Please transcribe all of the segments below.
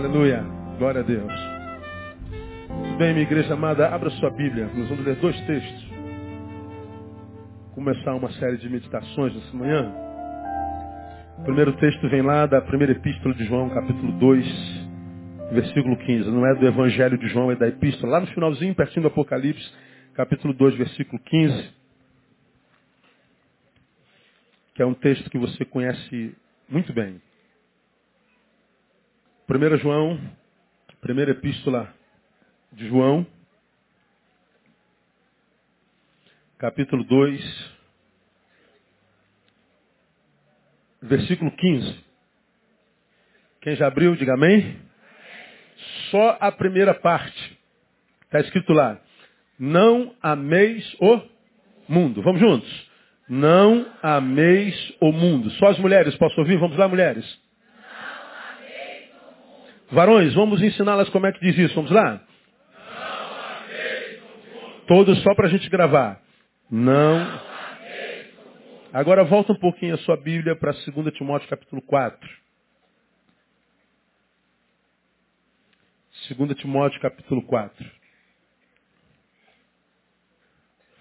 Aleluia. Glória a Deus. Bem, minha igreja amada, abra sua Bíblia. Nós vamos ler dois textos. Começar uma série de meditações nessa manhã. O primeiro texto vem lá da primeira epístola de João, capítulo 2, versículo 15. Não é do Evangelho de João, é da epístola. Lá no finalzinho, pertinho do Apocalipse, capítulo 2, versículo 15. Que é um texto que você conhece muito bem. 1 João, primeira epístola de João, capítulo 2, versículo 15. Quem já abriu, diga amém. Só a primeira parte. Está escrito lá. Não ameis o mundo. Vamos juntos. Não ameis o mundo. Só as mulheres, posso ouvir? Vamos lá, mulheres. Varões, vamos ensiná-las como é que diz isso. Vamos lá? Todos só para a gente gravar. Não. Agora volta um pouquinho a sua Bíblia para 2 Timóteo capítulo 4. 2 Timóteo capítulo 4.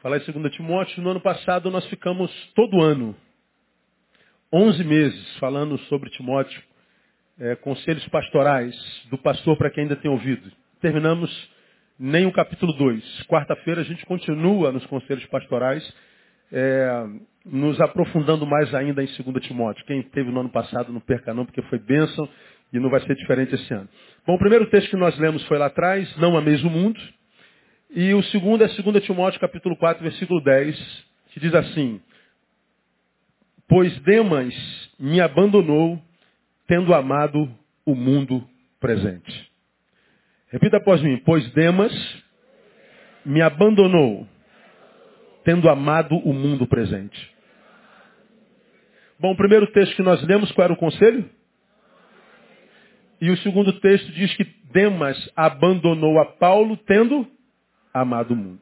Falar em 2 Timóteo, no ano passado nós ficamos todo ano, 11 meses, falando sobre Timóteo é, conselhos pastorais do pastor para quem ainda tem ouvido. Terminamos nem o capítulo 2. Quarta-feira a gente continua nos conselhos pastorais, é, nos aprofundando mais ainda em 2 Timóteo. Quem teve no ano passado não perca não, porque foi bênção e não vai ser diferente esse ano. Bom, o primeiro texto que nós lemos foi lá atrás, não ameis o mundo. E o segundo é 2 Timóteo capítulo 4, versículo 10, que diz assim, Pois Demas me abandonou tendo amado o mundo presente. Repita após mim, pois Demas me abandonou, tendo amado o mundo presente. Bom, o primeiro texto que nós lemos, qual era o conselho? E o segundo texto diz que Demas abandonou a Paulo, tendo amado o mundo.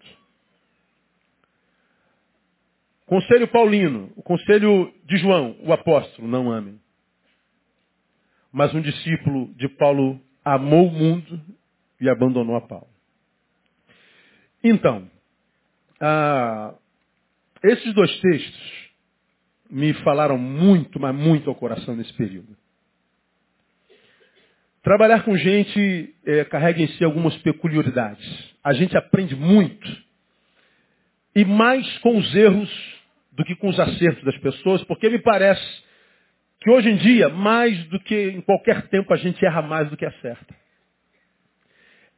Conselho paulino, o conselho de João, o apóstolo, não amem. Mas um discípulo de Paulo amou o mundo e abandonou a Paulo. Então, ah, esses dois textos me falaram muito, mas muito ao coração nesse período. Trabalhar com gente é, carrega em si algumas peculiaridades. A gente aprende muito. E mais com os erros do que com os acertos das pessoas, porque me parece que hoje em dia, mais do que em qualquer tempo, a gente erra mais do que acerta.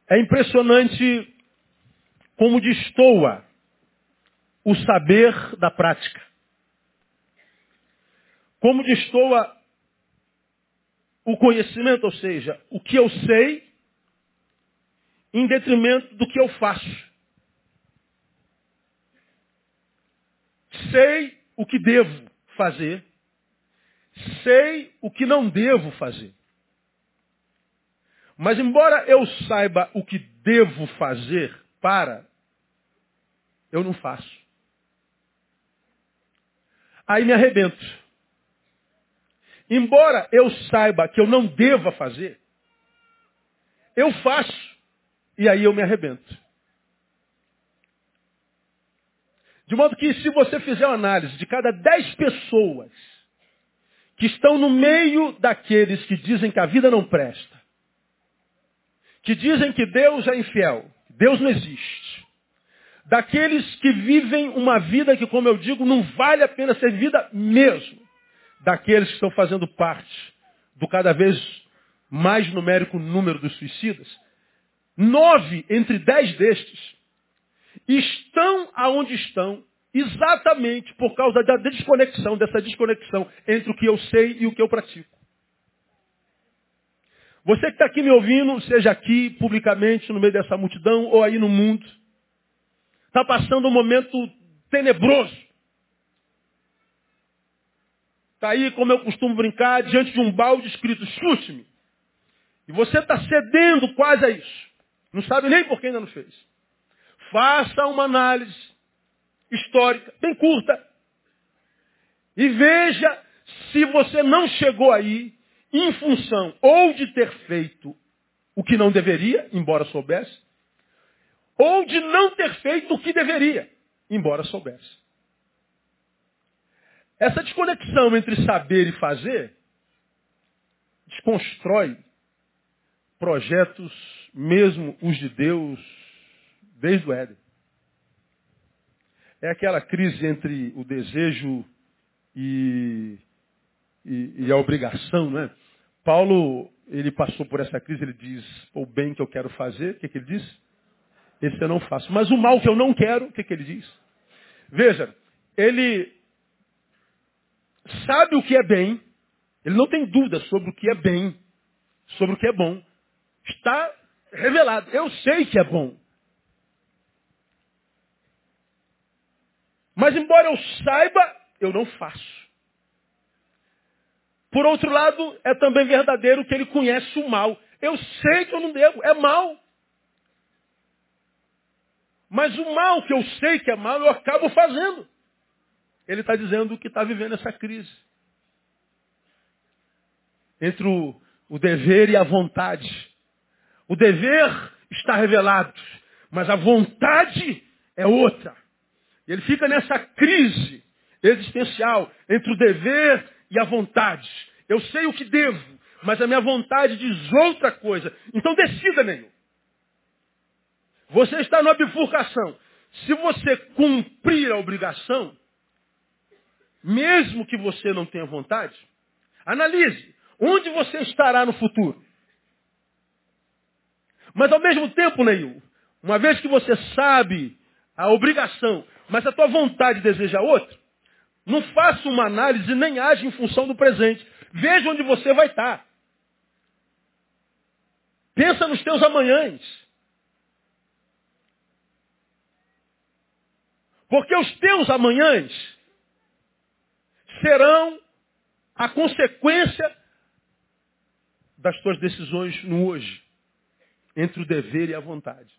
É impressionante como destoa o saber da prática. Como destoa o conhecimento, ou seja, o que eu sei em detrimento do que eu faço. Sei o que devo fazer, sei o que não devo fazer. Mas embora eu saiba o que devo fazer para, eu não faço. Aí me arrebento. Embora eu saiba que eu não deva fazer, eu faço e aí eu me arrebento. De modo que se você fizer uma análise de cada dez pessoas que estão no meio daqueles que dizem que a vida não presta, que dizem que Deus é infiel, Deus não existe, daqueles que vivem uma vida que, como eu digo, não vale a pena ser vivida mesmo, daqueles que estão fazendo parte do cada vez mais numérico número dos suicidas, nove entre dez destes estão aonde estão Exatamente por causa da desconexão, dessa desconexão entre o que eu sei e o que eu pratico. Você que está aqui me ouvindo, seja aqui publicamente, no meio dessa multidão, ou aí no mundo, está passando um momento tenebroso. Está aí, como eu costumo brincar, diante de um balde escrito, chute-me. E você está cedendo quase a isso. Não sabe nem por que ainda não fez. Faça uma análise histórica, bem curta. E veja se você não chegou aí em função ou de ter feito o que não deveria, embora soubesse, ou de não ter feito o que deveria, embora soubesse. Essa desconexão entre saber e fazer desconstrói projetos, mesmo os de Deus, desde o Éden. É aquela crise entre o desejo e, e, e a obrigação, não é? Paulo, ele passou por essa crise, ele diz, o bem que eu quero fazer, o que, que ele diz? Esse eu não faço. Mas o mal que eu não quero, o que, que ele diz? Veja, ele sabe o que é bem, ele não tem dúvida sobre o que é bem, sobre o que é bom. Está revelado. Eu sei que é bom. Mas embora eu saiba, eu não faço. Por outro lado, é também verdadeiro que ele conhece o mal. Eu sei que eu não devo, é mal. Mas o mal que eu sei que é mal, eu acabo fazendo. Ele está dizendo que está vivendo essa crise. Entre o, o dever e a vontade. O dever está revelado, mas a vontade é outra. Ele fica nessa crise existencial entre o dever e a vontade. Eu sei o que devo, mas a minha vontade diz outra coisa. Então decida, nenhum. Você está numa bifurcação. Se você cumprir a obrigação, mesmo que você não tenha vontade, analise onde você estará no futuro. Mas ao mesmo tempo, Neil, uma vez que você sabe a obrigação, mas a tua vontade deseja outra, não faça uma análise nem age em função do presente. Veja onde você vai estar. Pensa nos teus amanhãs. Porque os teus amanhãs serão a consequência das tuas decisões no hoje, entre o dever e a vontade.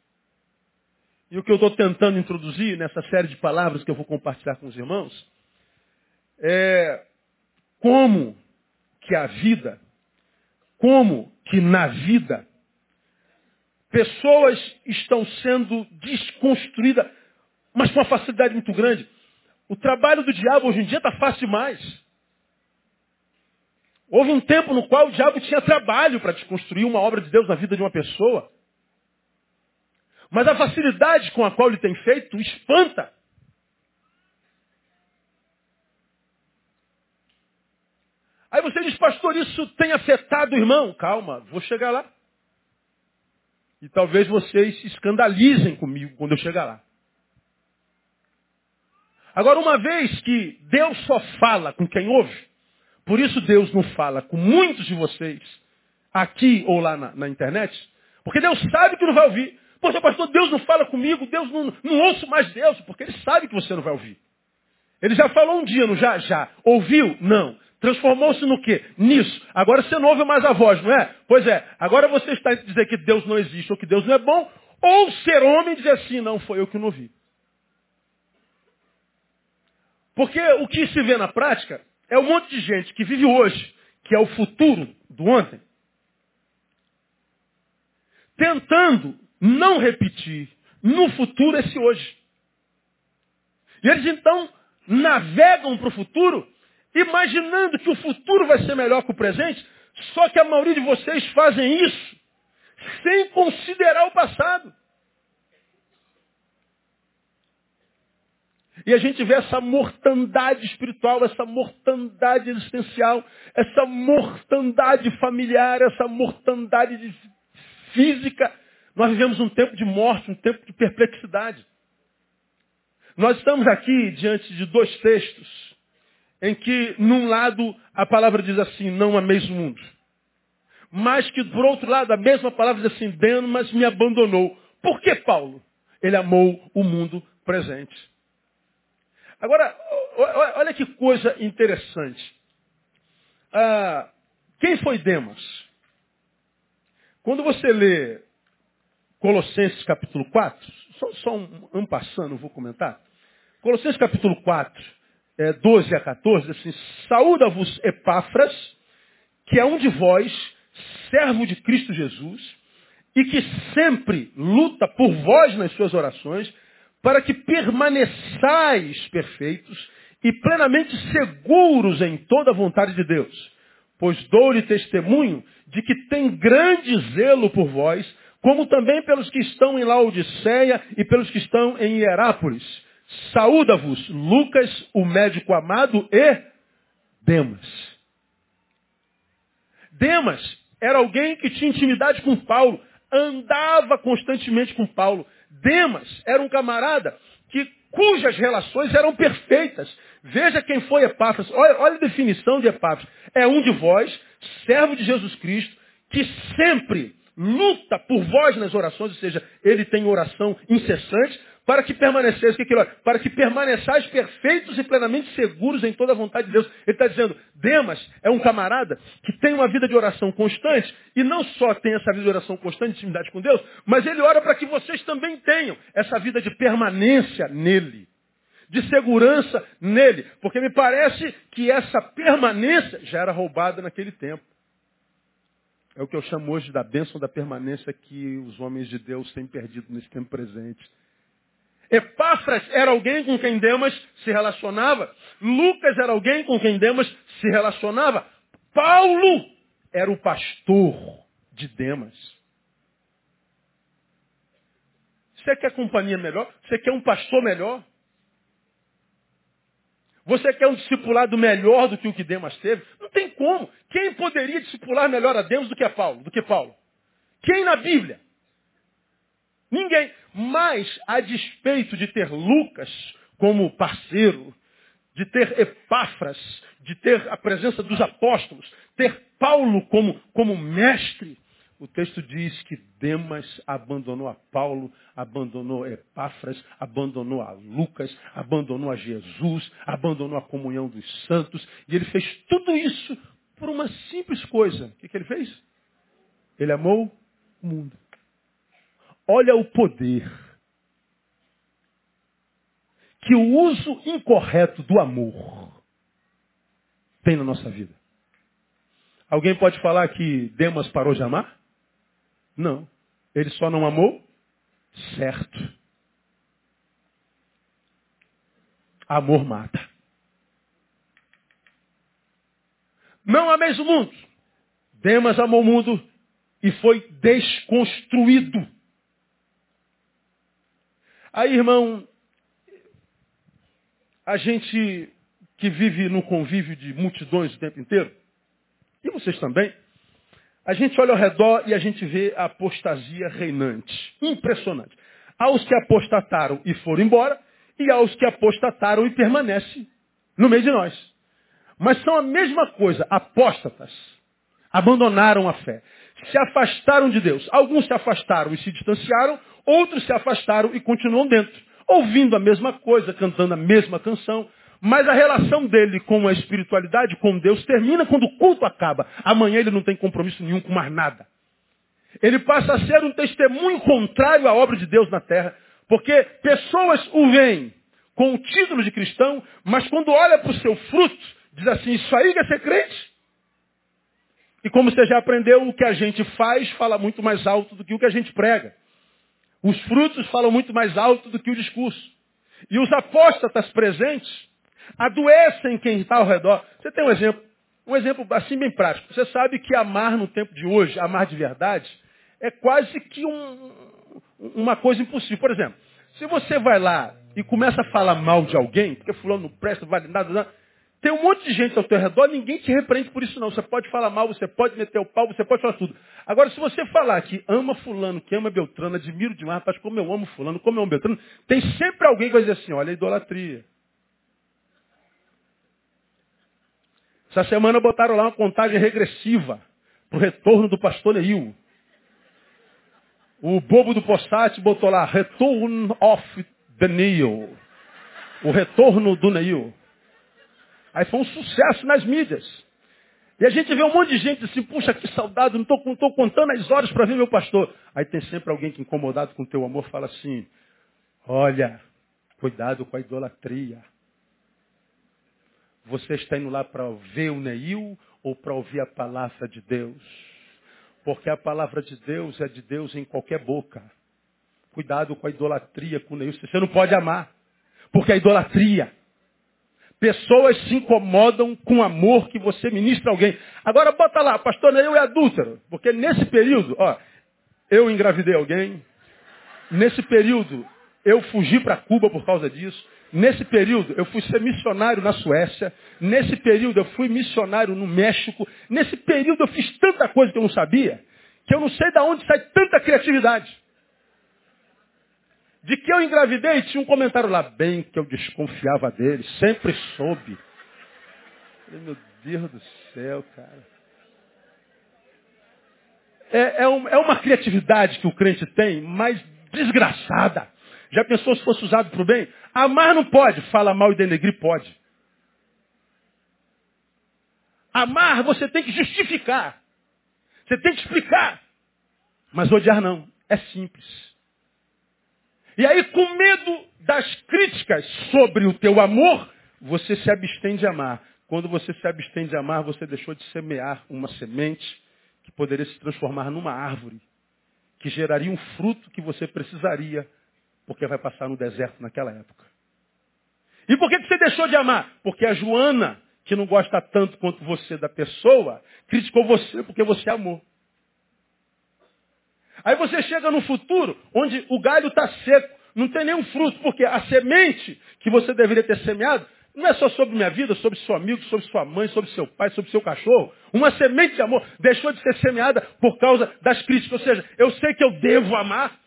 E o que eu estou tentando introduzir nessa série de palavras que eu vou compartilhar com os irmãos é como que a vida, como que na vida, pessoas estão sendo desconstruídas mas com uma facilidade muito grande. O trabalho do diabo hoje em dia está fácil demais. Houve um tempo no qual o diabo tinha trabalho para desconstruir uma obra de Deus na vida de uma pessoa. Mas a facilidade com a qual ele tem feito espanta. Aí você diz, pastor, isso tem afetado o irmão? Calma, vou chegar lá. E talvez vocês se escandalizem comigo quando eu chegar lá. Agora, uma vez que Deus só fala com quem ouve, por isso Deus não fala com muitos de vocês, aqui ou lá na, na internet, porque Deus sabe que não vai ouvir. Poxa, pastor, Deus não fala comigo, Deus não, não ouço mais Deus, porque Ele sabe que você não vai ouvir. Ele já falou um dia, não já? Já. Ouviu? Não. Transformou-se no quê? Nisso. Agora você não ouve mais a voz, não é? Pois é. Agora você está entre dizer que Deus não existe ou que Deus não é bom, ou ser homem e dizer assim, não, foi eu que não ouvi. Porque o que se vê na prática é um monte de gente que vive hoje, que é o futuro do ontem, tentando não repetir no futuro esse hoje. E eles então navegam para o futuro, imaginando que o futuro vai ser melhor que o presente, só que a maioria de vocês fazem isso sem considerar o passado. E a gente vê essa mortandade espiritual, essa mortandade existencial, essa mortandade familiar, essa mortandade física. Nós vivemos um tempo de morte, um tempo de perplexidade. Nós estamos aqui diante de dois textos em que, num lado, a palavra diz assim, não ameis o mundo. Mas que, por outro lado, a mesma palavra diz assim, mas me abandonou. Por que Paulo? Ele amou o mundo presente. Agora, olha que coisa interessante. Ah, quem foi Demas? Quando você lê Colossenses capítulo 4, só, só um, um passando, vou comentar. Colossenses capítulo 4, é, 12 a 14, assim, saúda-vos Epáfras, que é um de vós, servo de Cristo Jesus, e que sempre luta por vós nas suas orações, para que permaneçais perfeitos e plenamente seguros em toda a vontade de Deus. Pois dou-lhe testemunho de que tem grande zelo por vós, como também pelos que estão em Laodiceia e pelos que estão em Hierápolis. Saúda-vos, Lucas, o médico amado, e Demas. Demas era alguém que tinha intimidade com Paulo, andava constantemente com Paulo. Demas era um camarada que, cujas relações eram perfeitas. Veja quem foi Epáfras. Olha, olha a definição de Epáfras. É um de vós, servo de Jesus Cristo, que sempre luta por vós nas orações, ou seja, ele tem oração incessante, para que permaneceis, que que para que permaneçais perfeitos e plenamente seguros em toda a vontade de Deus. Ele está dizendo, Demas é um camarada que tem uma vida de oração constante, e não só tem essa vida de oração constante, de intimidade com Deus, mas ele ora para que vocês também tenham essa vida de permanência nele, de segurança nele, porque me parece que essa permanência já era roubada naquele tempo. É o que eu chamo hoje da bênção da permanência que os homens de Deus têm perdido nesse tempo presente. Epáfras era alguém com quem Demas se relacionava. Lucas era alguém com quem Demas se relacionava. Paulo era o pastor de Demas. Você quer companhia melhor? Você quer um pastor melhor? Você quer um discipulado melhor do que o que Demas teve? Não tem como. Quem poderia discipular melhor a Deus do que a Paulo? Do que Paulo? Quem na Bíblia? Ninguém. Mas, a despeito de ter Lucas como parceiro, de ter Epáfras, de ter a presença dos apóstolos, ter Paulo como, como mestre, o texto diz que Demas abandonou a Paulo, abandonou Epáfras, abandonou a Lucas, abandonou a Jesus, abandonou a comunhão dos santos, e ele fez tudo isso por uma simples coisa. O que, que ele fez? Ele amou o mundo. Olha o poder que o uso incorreto do amor tem na nossa vida. Alguém pode falar que Demas parou de amar? Não. Ele só não amou certo. Amor mata. Não ameis o mundo. Demas amou o mundo e foi desconstruído. Aí, irmão, a gente que vive no convívio de multidões o tempo inteiro, e vocês também, a gente olha ao redor e a gente vê a apostasia reinante. Impressionante. Aos que apostataram e foram embora, e aos que apostataram e permanecem no meio de nós. Mas são a mesma coisa, apóstatas. Abandonaram a fé. Se afastaram de Deus. Alguns se afastaram e se distanciaram, outros se afastaram e continuam dentro. Ouvindo a mesma coisa, cantando a mesma canção, mas a relação dele com a espiritualidade, com Deus, termina quando o culto acaba. Amanhã ele não tem compromisso nenhum com mais nada. Ele passa a ser um testemunho contrário à obra de Deus na terra. Porque pessoas o veem com o título de cristão, mas quando olha para o seu fruto, diz assim, isso aí quer ser crente? E como você já aprendeu, o que a gente faz fala muito mais alto do que o que a gente prega. Os frutos falam muito mais alto do que o discurso. E os apóstatas presentes adoecem quem está ao redor. Você tem um exemplo, um exemplo assim bem prático. Você sabe que amar no tempo de hoje, amar de verdade, é quase que um, uma coisa impossível. Por exemplo, se você vai lá e começa a falar mal de alguém, porque fulano não presta, vale nada, nada, tem um monte de gente ao teu redor, ninguém te repreende por isso não. Você pode falar mal, você pode meter o pau, você pode falar tudo. Agora, se você falar que ama fulano, que ama Beltrano, admiro demais, rapaz, como eu amo fulano, como eu amo Beltrano, tem sempre alguém que vai dizer assim, olha idolatria. Essa semana botaram lá uma contagem regressiva para o retorno do pastor Neil. O bobo do Possat botou lá, Return of the Neil. O retorno do Neil. Aí foi um sucesso nas mídias. E a gente vê um monte de gente assim, puxa, que saudade, não estou contando as horas para ver meu pastor. Aí tem sempre alguém que incomodado com o teu amor fala assim, olha, cuidado com a idolatria. Você está indo lá para ver o Neil ou para ouvir a palavra de Deus? Porque a palavra de Deus é de Deus em qualquer boca. Cuidado com a idolatria, com o Você não pode amar. Porque a idolatria. Pessoas se incomodam com o amor que você ministra a alguém. Agora bota lá, pastor eu é adúltero. Porque nesse período, ó, eu engravidei alguém. Nesse período, eu fugi para Cuba por causa disso. Nesse período, eu fui ser missionário na Suécia. Nesse período, eu fui missionário no México. Nesse período, eu fiz tanta coisa que eu não sabia, que eu não sei de onde sai tanta criatividade. De que eu engravidei, tinha um comentário lá, bem que eu desconfiava dele, sempre soube. Meu Deus do céu, cara. É, é, um, é uma criatividade que o crente tem, mas desgraçada. Já pensou se fosse usado para o bem? Amar não pode, fala mal e denegrir pode. Amar você tem que justificar. Você tem que explicar. Mas odiar não. É simples. E aí, com medo das críticas sobre o teu amor, você se abstém de amar. Quando você se abstém de amar, você deixou de semear uma semente que poderia se transformar numa árvore, que geraria um fruto que você precisaria porque vai passar no deserto naquela época. E por que você deixou de amar? Porque a Joana, que não gosta tanto quanto você da pessoa, criticou você porque você amou. Aí você chega no futuro onde o galho está seco, não tem nenhum fruto, porque a semente que você deveria ter semeado não é só sobre minha vida, sobre seu amigo, sobre sua mãe, sobre seu pai, sobre seu cachorro. Uma semente de amor deixou de ser semeada por causa das críticas. Ou seja, eu sei que eu devo amar,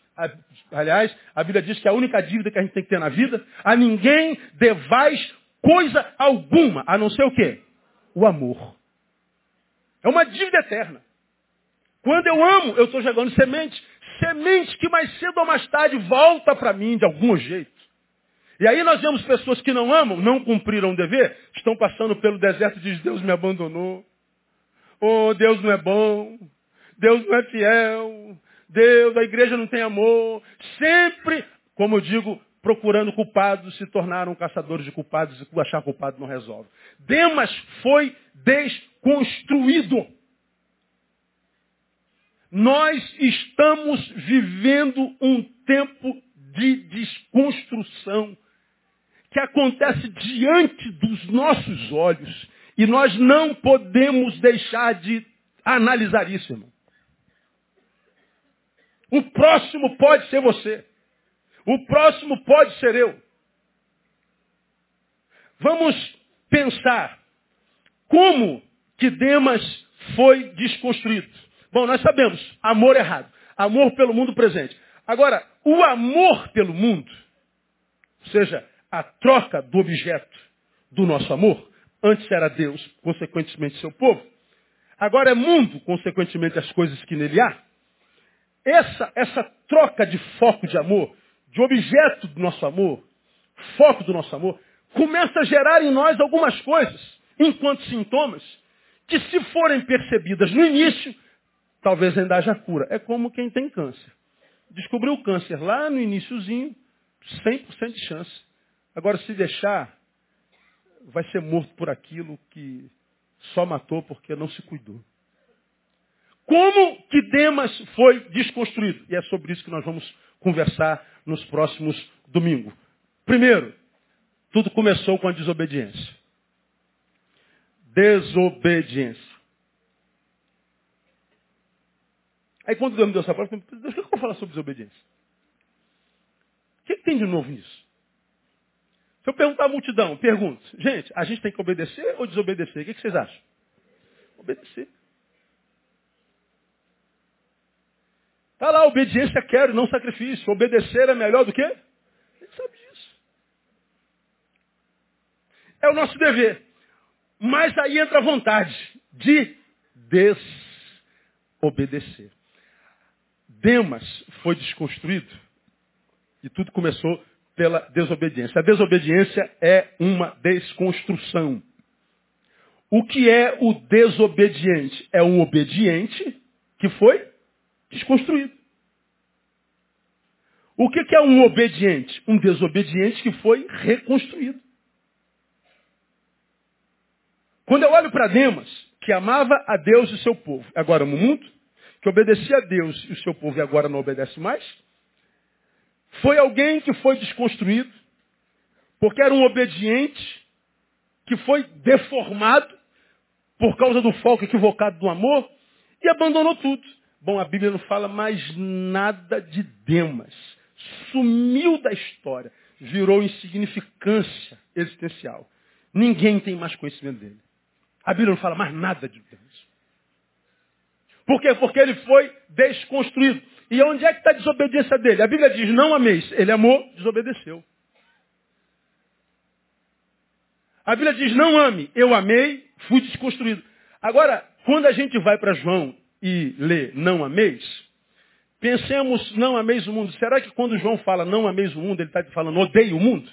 aliás, a Bíblia diz que a única dívida que a gente tem que ter na vida, a ninguém devais coisa alguma, a não ser o quê? O amor. É uma dívida eterna. Quando eu amo, eu estou jogando semente. Semente que mais cedo ou mais tarde volta para mim de algum jeito. E aí nós vemos pessoas que não amam, não cumpriram o dever, estão passando pelo deserto e dizem, Deus me abandonou. Oh, Deus não é bom. Deus não é fiel. Deus, a igreja não tem amor. Sempre, como eu digo, procurando culpados, se tornaram caçadores de culpados e achar culpado não resolve. Demas foi desconstruído. Nós estamos vivendo um tempo de desconstrução que acontece diante dos nossos olhos e nós não podemos deixar de analisar isso, irmão. O próximo pode ser você. O próximo pode ser eu. Vamos pensar como que Demas foi desconstruído. Bom, nós sabemos, amor errado. Amor pelo mundo presente. Agora, o amor pelo mundo, ou seja, a troca do objeto do nosso amor, antes era Deus, consequentemente seu povo, agora é mundo, consequentemente as coisas que nele há. Essa, essa troca de foco de amor, de objeto do nosso amor, foco do nosso amor, começa a gerar em nós algumas coisas, enquanto sintomas, que se forem percebidas no início, talvez ainda haja cura. É como quem tem câncer. Descobriu o câncer lá no iníciozinho, 100% de chance. Agora, se deixar, vai ser morto por aquilo que só matou porque não se cuidou. Como que Demas foi desconstruído? E é sobre isso que nós vamos conversar nos próximos domingos. Primeiro, tudo começou com a desobediência. Desobediência. Aí quando Deus me deu essa palavra, eu falei, Deus, o que eu vou falar sobre desobediência? O que, que tem de novo nisso? Se eu perguntar à multidão, pergunto, gente, a gente tem que obedecer ou desobedecer? O que, que vocês acham? Obedecer. Está lá, obediência quero, não sacrifício. Obedecer é melhor do que? Gente sabe disso. É o nosso dever. Mas aí entra a vontade de desobedecer. Demas foi desconstruído e tudo começou pela desobediência. A desobediência é uma desconstrução. O que é o desobediente? É um obediente que foi desconstruído. O que é um obediente? Um desobediente que foi reconstruído. Quando eu olho para Demas, que amava a Deus e seu povo, agora no mundo, que obedecia a Deus e o seu povo e agora não obedece mais? Foi alguém que foi desconstruído, porque era um obediente que foi deformado por causa do foco equivocado do amor e abandonou tudo. Bom, a Bíblia não fala mais nada de Demas. Sumiu da história. Virou insignificância existencial. Ninguém tem mais conhecimento dele. A Bíblia não fala mais nada de Demas. Por quê? Porque ele foi desconstruído. E onde é que está a desobediência dele? A Bíblia diz, não ameis. Ele amou, desobedeceu. A Bíblia diz, não ame. Eu amei, fui desconstruído. Agora, quando a gente vai para João e lê não ameis, pensemos não ameis o mundo. Será que quando João fala não ameis o mundo, ele está falando odeie o mundo?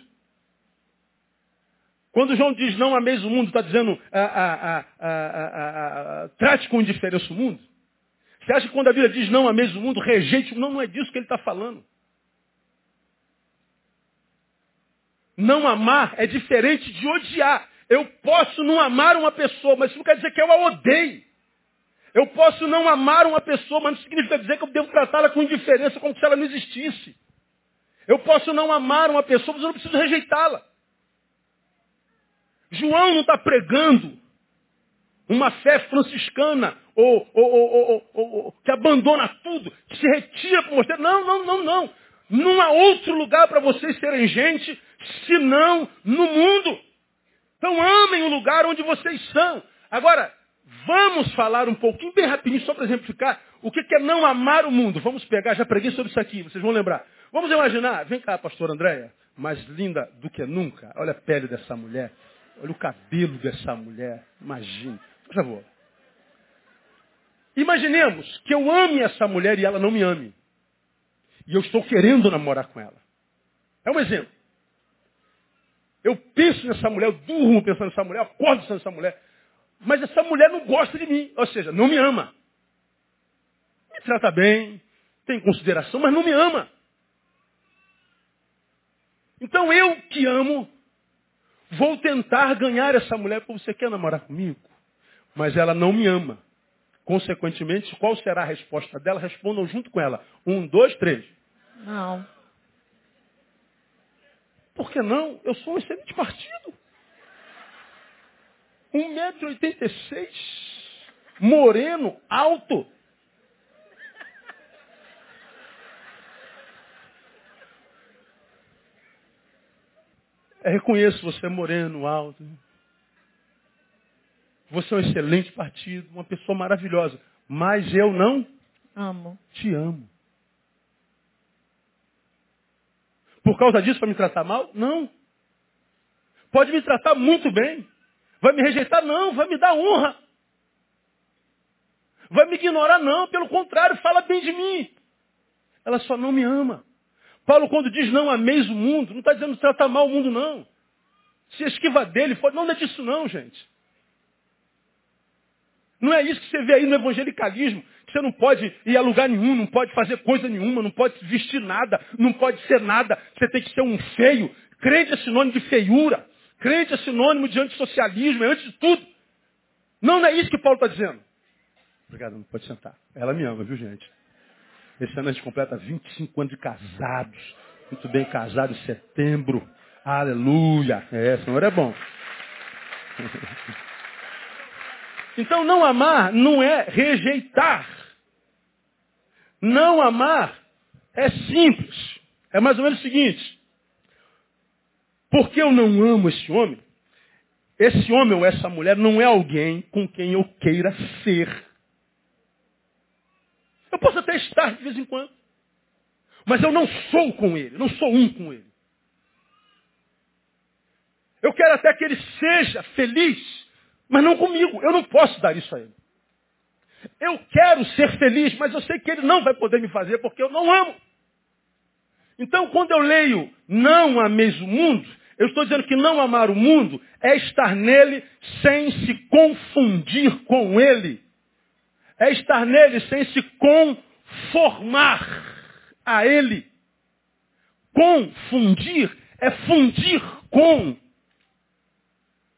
Quando João diz não ameis o mundo, está dizendo ah, ah, ah, trate com indiferença o mundo? Você acha que quando a Bíblia diz não ameis o mundo, rejeite? Não, não é disso que ele está falando. Não amar é diferente de odiar. Eu posso não amar uma pessoa, mas isso não quer dizer que eu a odeie. Eu posso não amar uma pessoa, mas não significa dizer que eu devo tratá-la com indiferença, como se ela não existisse. Eu posso não amar uma pessoa, mas eu não preciso rejeitá-la. João não está pregando uma fé franciscana ou, ou, ou, que abandona tudo, que se retira para o mosteiro. Não, não, não, não. Não há outro lugar para vocês serem gente senão no mundo. Então amem o lugar onde vocês são. Agora, vamos falar um pouquinho, bem rapidinho, só para exemplificar, o que é não amar o mundo. Vamos pegar, já preguei sobre isso aqui, vocês vão lembrar. Vamos imaginar, vem cá, pastor Andréia, mais linda do que nunca. Olha a pele dessa mulher, olha o cabelo dessa mulher, imagine. Por favor. Imaginemos que eu ame essa mulher e ela não me ame. E eu estou querendo namorar com ela. É um exemplo. Eu penso nessa mulher, eu durmo pensando nessa mulher, acordo pensando nessa mulher. Mas essa mulher não gosta de mim. Ou seja, não me ama. Me trata bem, tem consideração, mas não me ama. Então eu que amo, vou tentar ganhar essa mulher porque você quer namorar comigo. Mas ela não me ama. Consequentemente, qual será a resposta dela? Respondam junto com ela. Um, dois, três. Não. Por que não? Eu sou um excelente partido. 1,86m, moreno, alto. Eu é, reconheço você moreno, alto. Você é um excelente partido, uma pessoa maravilhosa. Mas eu não amo. te amo. Por causa disso, para me tratar mal? Não. Pode me tratar muito bem. Vai me rejeitar? Não. Vai me dar honra. Vai me ignorar? Não. Pelo contrário, fala bem de mim. Ela só não me ama. Paulo, quando diz não ameis o mundo, não está dizendo tratar mal o mundo, não. Se esquiva dele, não é disso não, gente. Não é isso que você vê aí no evangelicalismo. Você não pode ir a lugar nenhum, não pode fazer coisa nenhuma, não pode vestir nada, não pode ser nada. Você tem que ser um feio. Crente é sinônimo de feiura. Crente é sinônimo de antissocialismo, é antes de tudo. Não, não é isso que Paulo está dizendo. Obrigado, não pode sentar. Ela me ama, viu gente? Esse ano a gente completa 25 anos de casados. Muito bem casado em setembro. Aleluia. É, Senhor é bom. Então não amar não é rejeitar. Não amar é simples. É mais ou menos o seguinte. Porque eu não amo esse homem, esse homem ou essa mulher não é alguém com quem eu queira ser. Eu posso até estar de vez em quando. Mas eu não sou com ele, não sou um com ele. Eu quero até que ele seja feliz, mas não comigo. Eu não posso dar isso a ele. Eu quero ser feliz, mas eu sei que ele não vai poder me fazer porque eu não amo. Então, quando eu leio não ameis o mundo, eu estou dizendo que não amar o mundo é estar nele sem se confundir com ele. É estar nele sem se conformar a ele. Confundir é fundir com.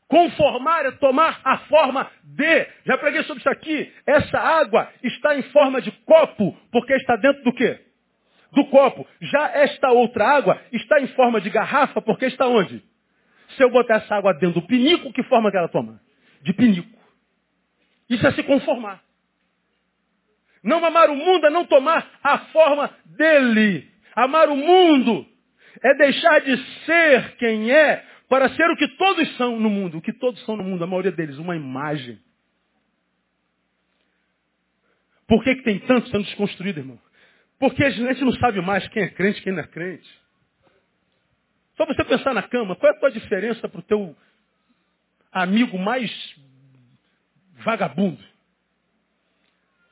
Conformar é tomar a forma de. Já preguei sobre isso aqui. Essa água está em forma de copo, porque está dentro do quê? Do copo. Já esta outra água está em forma de garrafa, porque está onde? Se eu botar essa água dentro do pinico, que forma que ela toma? De pinico. Isso é se conformar. Não amar o mundo é não tomar a forma dele. Amar o mundo é deixar de ser quem é para ser o que todos são no mundo. O que todos são no mundo, a maioria deles, uma imagem. Por que, que tem tanto sendo desconstruído, irmão? Porque a gente não sabe mais quem é crente quem não é crente. Só você pensar na cama, qual é a tua diferença para o teu amigo mais vagabundo?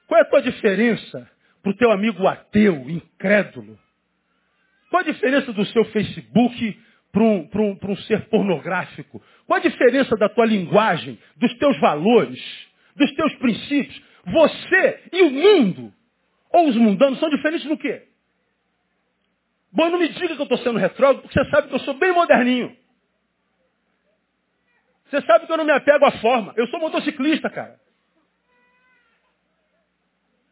Qual é a tua diferença para o teu amigo ateu, incrédulo? Qual a diferença do seu Facebook para um, um, um ser pornográfico? Qual a diferença da tua linguagem, dos teus valores, dos teus princípios? Você e o mundo, ou os mundanos, são diferentes no quê? Bom, não me diga que eu estou sendo retrógrado, porque você sabe que eu sou bem moderninho. Você sabe que eu não me apego à forma. Eu sou motociclista, cara.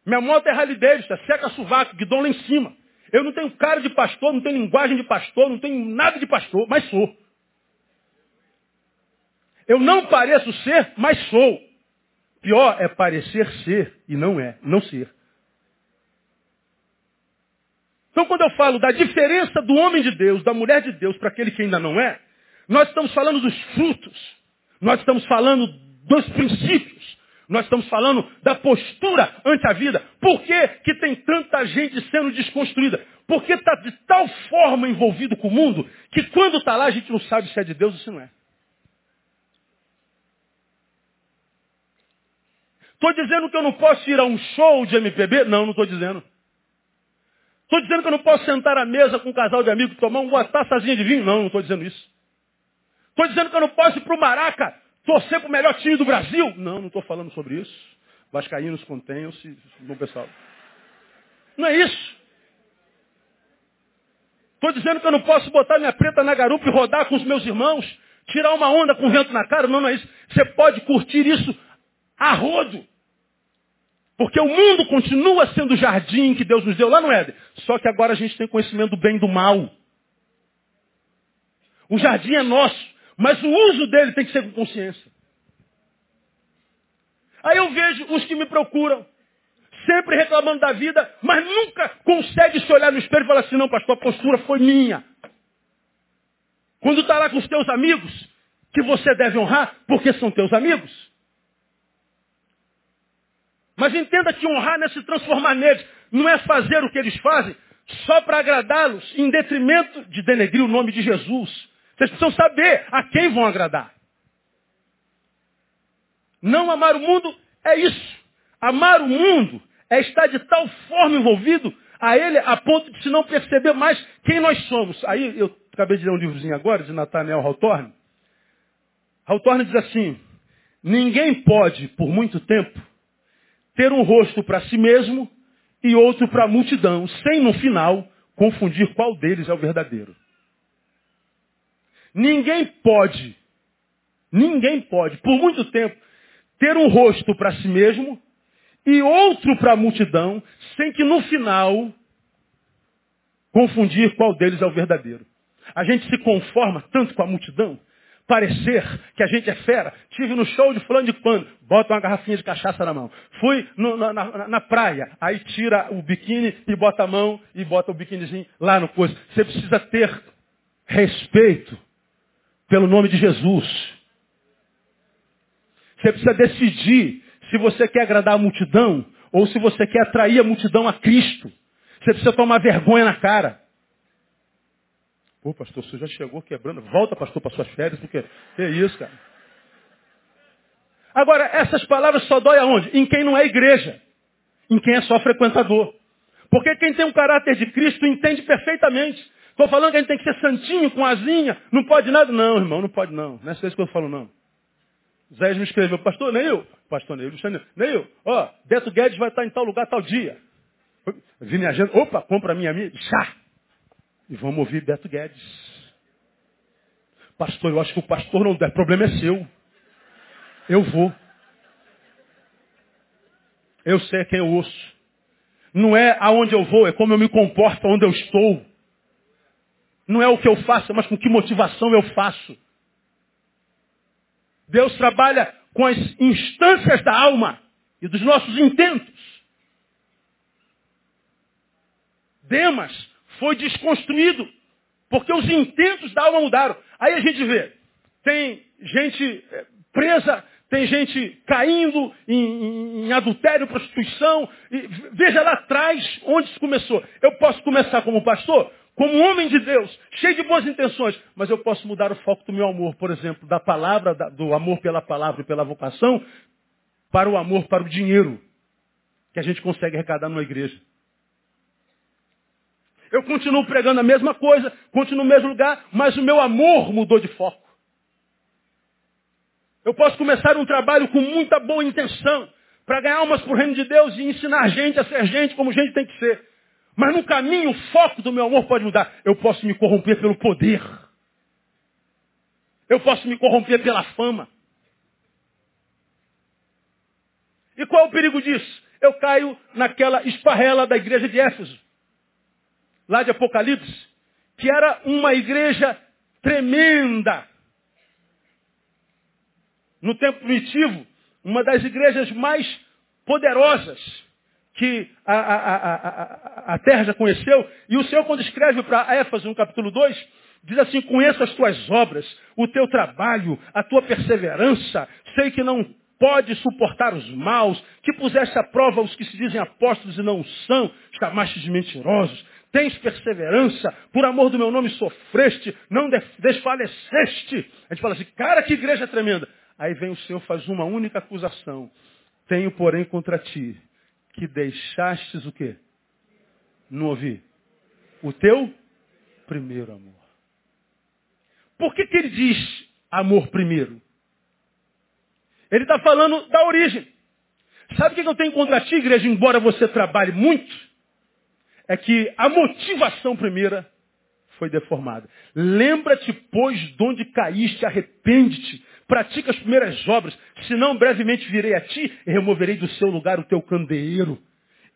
Minha moto é Harley Davidson, seca sovaco, guidão lá em cima. Eu não tenho cara de pastor, não tenho linguagem de pastor, não tenho nada de pastor, mas sou. Eu não pareço ser, mas sou. Pior é parecer ser e não é, não ser. Então quando eu falo da diferença do homem de Deus, da mulher de Deus para aquele que ainda não é, nós estamos falando dos frutos. Nós estamos falando dos princípios. Nós estamos falando da postura ante a vida. Por que, que tem tanta gente sendo desconstruída? Porque está de tal forma envolvido com o mundo que quando está lá a gente não sabe se é de Deus ou se não é. Estou dizendo que eu não posso ir a um show de MPB? Não, não estou dizendo. Estou dizendo que eu não posso sentar à mesa com um casal de amigos tomar uma taçazinha de vinho? Não, não estou dizendo isso. Estou dizendo que eu não posso ir para o Maraca torcer para o melhor time do Brasil? Não, não estou falando sobre isso. Vascaínos contenham-se, bom pessoal. Não é isso. Estou dizendo que eu não posso botar minha preta na garupa e rodar com os meus irmãos, tirar uma onda com vento na cara. Não, não é isso. Você pode curtir isso a rodo. Porque o mundo continua sendo o jardim que Deus nos deu lá no Éden. Só que agora a gente tem conhecimento do bem e do mal. O jardim é nosso. Mas o uso dele tem que ser com consciência. Aí eu vejo os que me procuram, sempre reclamando da vida, mas nunca consegue se olhar no espelho e falar assim, não, pastor, a postura foi minha. Quando está lá com os teus amigos, que você deve honrar, porque são teus amigos. Mas entenda que honrar não é se transformar neles, não é fazer o que eles fazem só para agradá-los, em detrimento de denegrir o nome de Jesus. Vocês precisam saber a quem vão agradar. Não amar o mundo é isso. Amar o mundo é estar de tal forma envolvido a ele a ponto de se não perceber mais quem nós somos. Aí eu acabei de ler um livrozinho agora de Nathaniel Hawthorne. Hawthorne diz assim, ninguém pode, por muito tempo, ter um rosto para si mesmo e outro para a multidão, sem no final confundir qual deles é o verdadeiro. Ninguém pode, ninguém pode, por muito tempo, ter um rosto para si mesmo e outro para a multidão, sem que no final confundir qual deles é o verdadeiro. A gente se conforma tanto com a multidão, parecer que a gente é fera. Tive no show de fulano de quando, bota uma garrafinha de cachaça na mão. Fui no, na, na, na, praia, aí tira o biquíni e bota a mão e bota o biquínizinho lá no coisa. Você precisa ter respeito pelo nome de Jesus. Você precisa decidir se você quer agradar a multidão ou se você quer atrair a multidão a Cristo. Você precisa tomar vergonha na cara. Pô, pastor, você já chegou quebrando. Volta, pastor, para suas férias, porque que isso, cara. Agora, essas palavras só dói aonde? Em quem não é igreja. Em quem é só frequentador. Porque quem tem um caráter de Cristo entende perfeitamente. Estou falando que a gente tem que ser santinho, com asinha, não pode nada. Não, irmão, não pode não. Não é isso que eu falo, não. Zé me escreveu, pastor Neil, pastor Neil, Neil, ó, Beto Guedes vai estar em tal lugar, tal dia. Vi minha agenda, opa, compra a minha amiga, chá. E vamos ouvir Beto Guedes. Pastor, eu acho que o pastor não deve. O problema é seu. Eu vou. Eu sei quem eu ouço. Não é aonde eu vou, é como eu me comporto onde eu estou. Não é o que eu faço, mas com que motivação eu faço. Deus trabalha com as instâncias da alma e dos nossos intentos. Demas foi desconstruído, porque os intentos da alma mudaram. Aí a gente vê, tem gente eh, presa, tem gente caindo em, em, em adultério, prostituição. Veja lá atrás onde isso começou. Eu posso começar como pastor, como homem de Deus, cheio de boas intenções, mas eu posso mudar o foco do meu amor, por exemplo, da palavra, da, do amor pela palavra e pela vocação, para o amor para o dinheiro que a gente consegue arrecadar numa igreja. Eu continuo pregando a mesma coisa, continuo no mesmo lugar, mas o meu amor mudou de foco. Eu posso começar um trabalho com muita boa intenção, para ganhar almas para o reino de Deus e ensinar gente a ser gente como gente tem que ser. Mas no caminho, o foco do meu amor pode mudar. Eu posso me corromper pelo poder. Eu posso me corromper pela fama. E qual é o perigo disso? Eu caio naquela esparrela da igreja de Éfeso lá de Apocalipse, que era uma igreja tremenda. No tempo primitivo, uma das igrejas mais poderosas que a, a, a, a, terra já conheceu. E o Senhor, quando escreve para Éfeso, no capítulo 2, diz assim, conheço as tuas obras, o teu trabalho, a tua perseverança, sei que não pode suportar os maus, que puseste à prova os que se dizem apóstolos e não são, chamaste de mentirosos, tens perseverança, por amor do meu nome sofreste, não desfaleceste. A gente fala assim, cara, que igreja tremenda. Aí vem o Senhor, faz uma única acusação. Tenho, porém, contra ti, que deixastes o quê? Não ouvi? O teu primeiro amor. Por que, que ele diz amor primeiro? Ele está falando da origem. Sabe o que eu tenho contra ti, igreja, embora você trabalhe muito? É que a motivação primeira foi deformada. Lembra-te, pois, de onde caíste, arrepende-te, pratica as primeiras obras, senão brevemente virei a ti e removerei do seu lugar o teu candeeiro.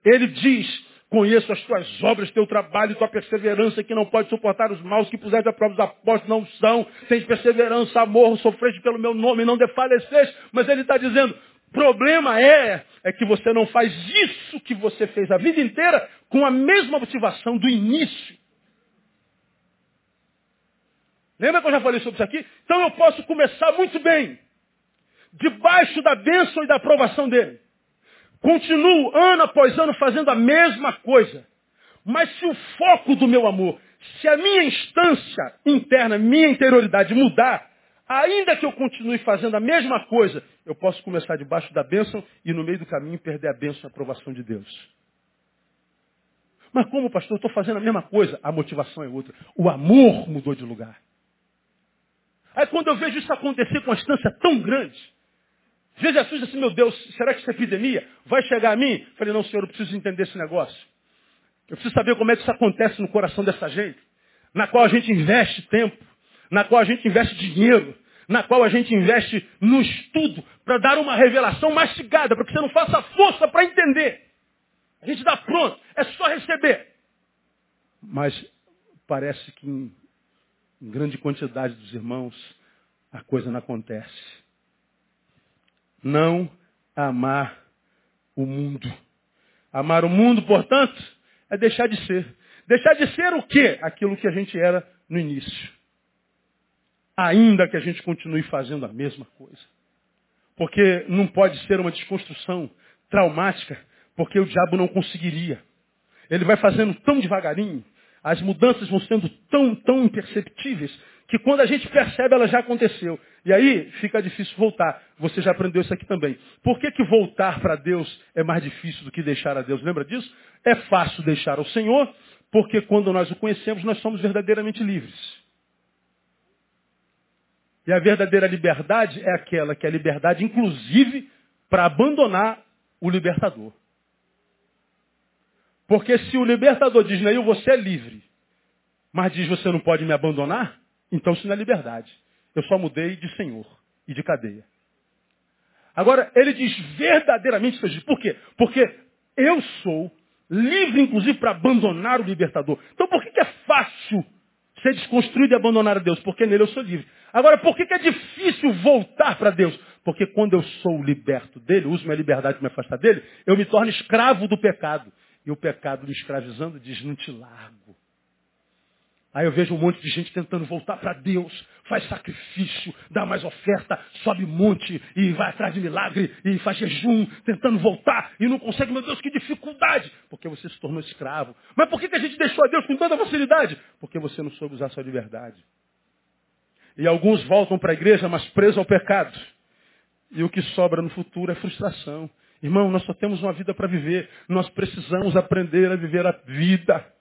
Ele diz, conheço as tuas obras, teu trabalho, tua perseverança, que não pode suportar os maus que puseste a prova dos apóstolos, não são. Tens perseverança, amor, sofreste pelo meu nome, não defaleceis. Mas ele está dizendo, problema é, é que você não faz isso que você fez a vida inteira com a mesma motivação do início. Lembra que eu já falei sobre isso aqui? Então eu posso começar muito bem, debaixo da bênção e da aprovação dele. Continuo ano após ano fazendo a mesma coisa. Mas se o foco do meu amor, se a minha instância interna, minha interioridade mudar, Ainda que eu continue fazendo a mesma coisa, eu posso começar debaixo da bênção e no meio do caminho perder a bênção e a aprovação de Deus. Mas como, pastor, eu estou fazendo a mesma coisa, a motivação é outra. O amor mudou de lugar. Aí quando eu vejo isso acontecer com uma distância tão grande, Jesus assim, meu Deus, será que isso é epidemia? Vai chegar a mim? Falei, não, senhor, eu preciso entender esse negócio. Eu preciso saber como é que isso acontece no coração dessa gente, na qual a gente investe tempo, na qual a gente investe dinheiro, na qual a gente investe no estudo para dar uma revelação mastigada, para que você não faça força para entender. A gente dá pronto, é só receber. Mas parece que em, em grande quantidade dos irmãos a coisa não acontece. Não amar o mundo. Amar o mundo, portanto, é deixar de ser. Deixar de ser o quê? Aquilo que a gente era no início ainda que a gente continue fazendo a mesma coisa. Porque não pode ser uma desconstrução traumática, porque o diabo não conseguiria. Ele vai fazendo tão devagarinho, as mudanças vão sendo tão, tão imperceptíveis, que quando a gente percebe, ela já aconteceu. E aí fica difícil voltar. Você já aprendeu isso aqui também. Por que, que voltar para Deus é mais difícil do que deixar a Deus? Lembra disso? É fácil deixar ao Senhor, porque quando nós o conhecemos, nós somos verdadeiramente livres. E a verdadeira liberdade é aquela que é a liberdade, inclusive, para abandonar o libertador. Porque se o libertador diz, Neil, você é livre, mas diz, você não pode me abandonar, então isso não é liberdade. Eu só mudei de senhor e de cadeia. Agora, ele diz verdadeiramente Por quê? Porque eu sou livre, inclusive, para abandonar o libertador. Então, por que, que é fácil ser desconstruído e abandonar a Deus? Porque nele eu sou livre. Agora, por que, é difícil voltar para Deus? Porque quando eu sou liberto dele, uso minha liberdade para me afastar dele, eu me torno escravo do pecado. E o pecado me escravizando diz, não te largo. Aí eu vejo um monte de gente tentando voltar para Deus, faz sacrifício, dá mais oferta, sobe monte e vai atrás de milagre e faz jejum, tentando voltar e não consegue, meu Deus, que dificuldade! Porque você se tornou escravo. Mas por que, a gente deixou a Deus com tanta facilidade? Porque você não soube usar sua liberdade. E alguns voltam para a igreja, mas presos ao pecado. E o que sobra no futuro é frustração. Irmão, nós só temos uma vida para viver. Nós precisamos aprender a viver a vida.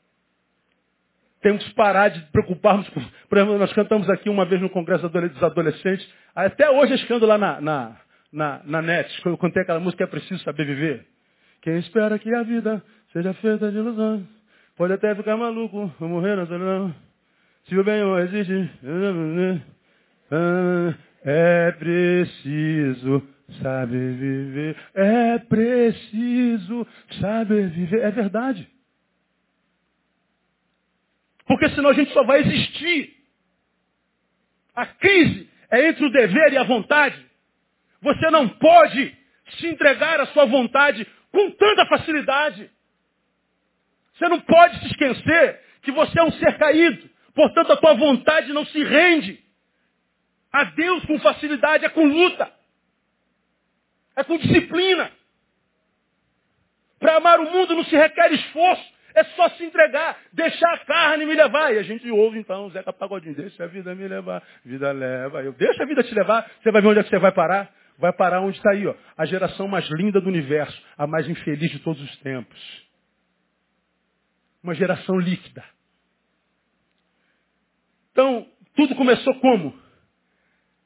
Temos que parar de preocuparmos com. Por exemplo, nós cantamos aqui uma vez no Congresso dos Adolescentes. Até hoje escando lá na, na, na, na net, quando eu contei aquela música É Preciso Saber Viver. Quem espera que a vida seja feita de ilusões, pode até ficar maluco, ou morrer na solidão. Se o bem não existe, é preciso saber viver. É preciso saber viver. É verdade. Porque senão a gente só vai existir. A crise é entre o dever e a vontade. Você não pode se entregar à sua vontade com tanta facilidade. Você não pode se esquecer que você é um ser caído. Portanto, a tua vontade não se rende a Deus com facilidade, é com luta. É com disciplina. Para amar o mundo não se requer esforço. É só se entregar, deixar a carne me levar. E a gente ouve então, Zeca Pagodinho, deixa a vida me levar, vida leva. Eu deixa a vida te levar, você vai ver onde é que você vai parar. Vai parar onde está aí, ó, a geração mais linda do universo, a mais infeliz de todos os tempos. Uma geração líquida. Então, tudo começou como?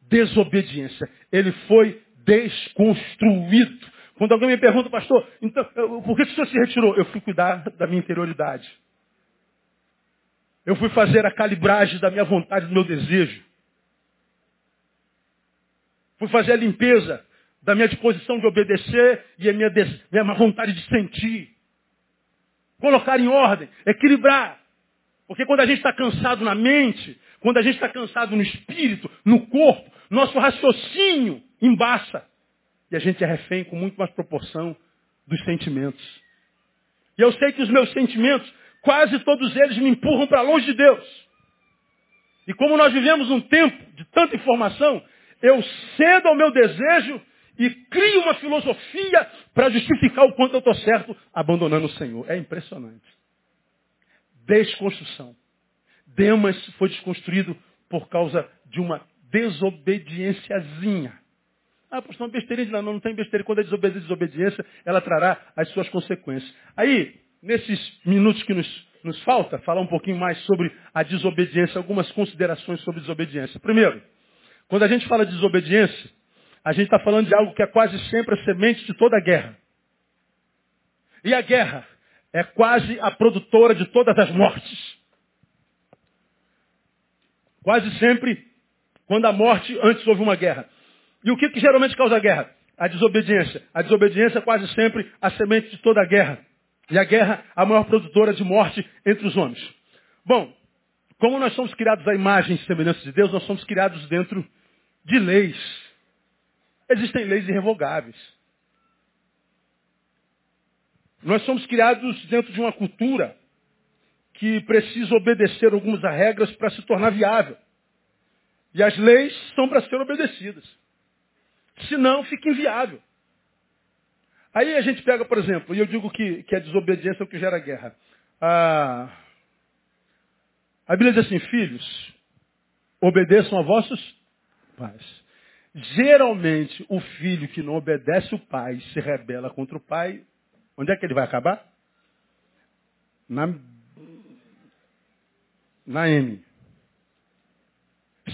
Desobediência. Ele foi desconstruído. Quando alguém me pergunta, pastor, então, por que o senhor se retirou? Eu fui cuidar da minha interioridade. Eu fui fazer a calibragem da minha vontade, do meu desejo. Fui fazer a limpeza da minha disposição de obedecer e a minha, minha vontade de sentir. Colocar em ordem, equilibrar. Porque quando a gente está cansado na mente, quando a gente está cansado no espírito, no corpo, nosso raciocínio embaça. E a gente é refém com muito mais proporção dos sentimentos. E eu sei que os meus sentimentos, quase todos eles me empurram para longe de Deus. E como nós vivemos um tempo de tanta informação, eu cedo ao meu desejo e crio uma filosofia para justificar o quanto eu estou certo, abandonando o Senhor. É impressionante. Desconstrução. Demas foi desconstruído por causa de uma desobediênciazinha. Ah, pastor, uma besteirinha. Não, não tem besteira. Quando é desobediência, desobediência, ela trará as suas consequências. Aí, nesses minutos que nos, nos falta, falar um pouquinho mais sobre a desobediência, algumas considerações sobre desobediência. Primeiro, quando a gente fala de desobediência, a gente está falando de algo que é quase sempre a semente de toda a guerra. E a guerra é quase a produtora de todas as mortes. Quase sempre, quando a morte, antes houve uma guerra. E o que, que geralmente causa guerra? A desobediência. A desobediência é quase sempre a semente de toda a guerra. E a guerra, a maior produtora de morte entre os homens. Bom, como nós somos criados à imagem e semelhança de Deus, nós somos criados dentro de leis. Existem leis irrevogáveis. Nós somos criados dentro de uma cultura que precisa obedecer algumas regras para se tornar viável. E as leis são para ser obedecidas. Senão fica inviável. Aí a gente pega, por exemplo, e eu digo que, que a desobediência é o que gera guerra. Ah, a Bíblia diz assim, filhos, obedeçam a vossos pais. Geralmente, o filho que não obedece o pai se rebela contra o pai. Onde é que ele vai acabar? Na, na M.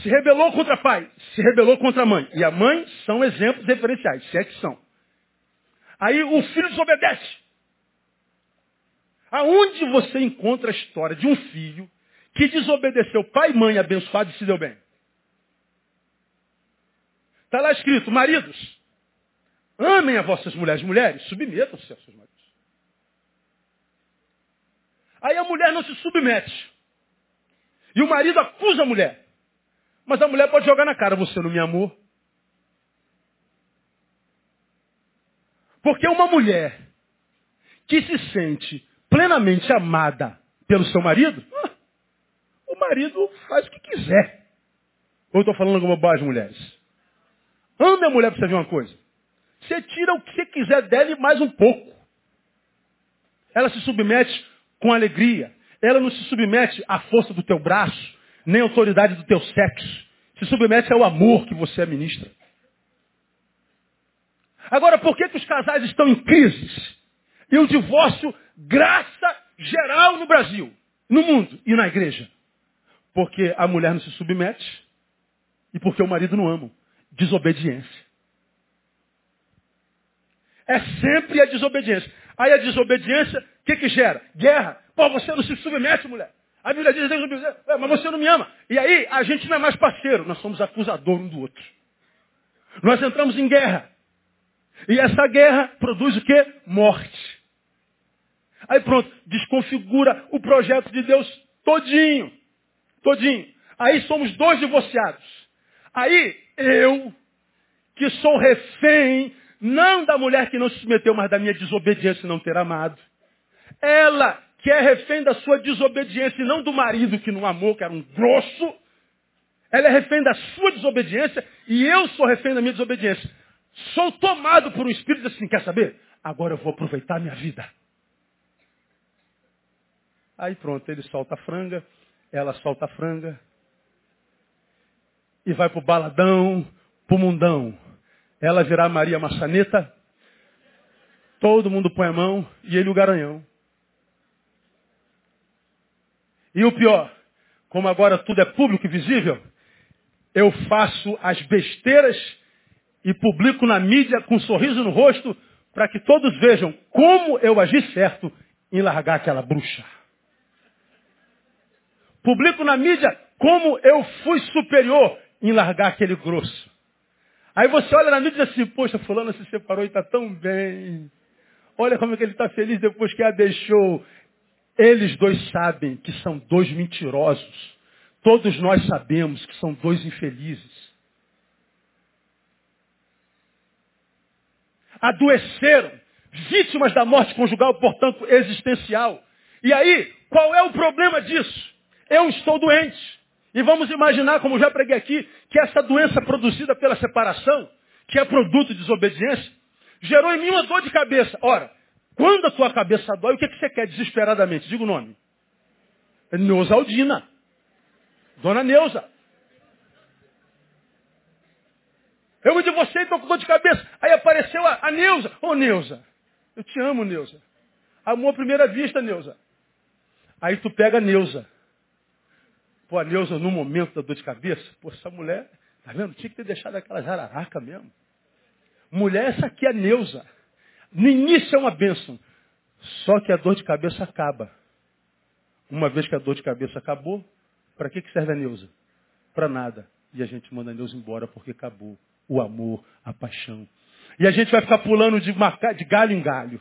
Se rebelou contra pai, se rebelou contra a mãe. E a mãe são exemplos referenciais, se é que são. Aí o filho desobedece. Aonde você encontra a história de um filho que desobedeceu pai e mãe abençoado e se deu bem? Está lá escrito, maridos, amem as vossas mulheres. Mulheres, submetam-se aos seus maridos. Aí a mulher não se submete. E o marido acusa a mulher. Mas a mulher pode jogar na cara, você não me amou. Porque uma mulher que se sente plenamente amada pelo seu marido, ah, o marido faz o que quiser. Ou estou falando alguma bobagem, mulheres? Ame a mulher para você ver uma coisa. Você tira o que você quiser dela e mais um pouco. Ela se submete com alegria. Ela não se submete à força do teu braço, nem autoridade do teu sexo. Se submete ao amor que você administra. Agora, por que, que os casais estão em crise? E o divórcio, graça geral no Brasil, no mundo e na igreja? Porque a mulher não se submete e porque o marido não ama. Desobediência. É sempre a desobediência. Aí a desobediência, o que, que gera? Guerra. Pô, você não se submete, mulher. A Bíblia diz, é, mas você não me ama. E aí a gente não é mais parceiro, nós somos acusador um do outro. Nós entramos em guerra. E essa guerra produz o quê? Morte. Aí pronto, desconfigura o projeto de Deus todinho. Todinho. Aí somos dois divorciados. Aí eu, que sou refém, não da mulher que não se submeteu, mas da minha desobediência não ter amado. Ela, que é refém da sua desobediência e não do marido que não amou, que era um grosso. Ela é refém da sua desobediência e eu sou refém da minha desobediência. Sou tomado por um espírito assim, quer saber? Agora eu vou aproveitar a minha vida. Aí pronto, ele solta a franga, ela solta a franga. E vai pro baladão, pro mundão. Ela virar Maria Maçaneta. Todo mundo põe a mão e ele o garanhão. E o pior, como agora tudo é público e visível, eu faço as besteiras e publico na mídia com um sorriso no rosto para que todos vejam como eu agi certo em largar aquela bruxa. Publico na mídia como eu fui superior em largar aquele grosso. Aí você olha na mídia e diz assim, poxa, fulano se separou e está tão bem. Olha como é que ele está feliz depois que a deixou. Eles dois sabem que são dois mentirosos. Todos nós sabemos que são dois infelizes. Adoeceram, vítimas da morte conjugal, portanto, existencial. E aí, qual é o problema disso? Eu estou doente. E vamos imaginar, como já preguei aqui, que essa doença produzida pela separação, que é produto de desobediência, gerou em mim uma dor de cabeça. Ora, quando a tua cabeça dói, o que, que você quer desesperadamente? Diga o nome. É Neusaldina. Dona Neuza. Eu me divorciei estou com dor de cabeça. Aí apareceu a, a Neuza. Ô oh, Neuza, eu te amo, Neuza. Amor à primeira vista, Neuza. Aí tu pega a Neuza. Pô, a Neuza, no momento da dor de cabeça, pô, essa mulher, tá vendo? Tinha que ter deixado aquela jararaca mesmo. Mulher, essa aqui é a Neuza. No início é uma bênção. Só que a dor de cabeça acaba. Uma vez que a dor de cabeça acabou, para que, serve a Neuza? Para nada. E a gente manda a Neuza embora porque acabou o amor, a paixão. E a gente vai ficar pulando de, de galho em galho.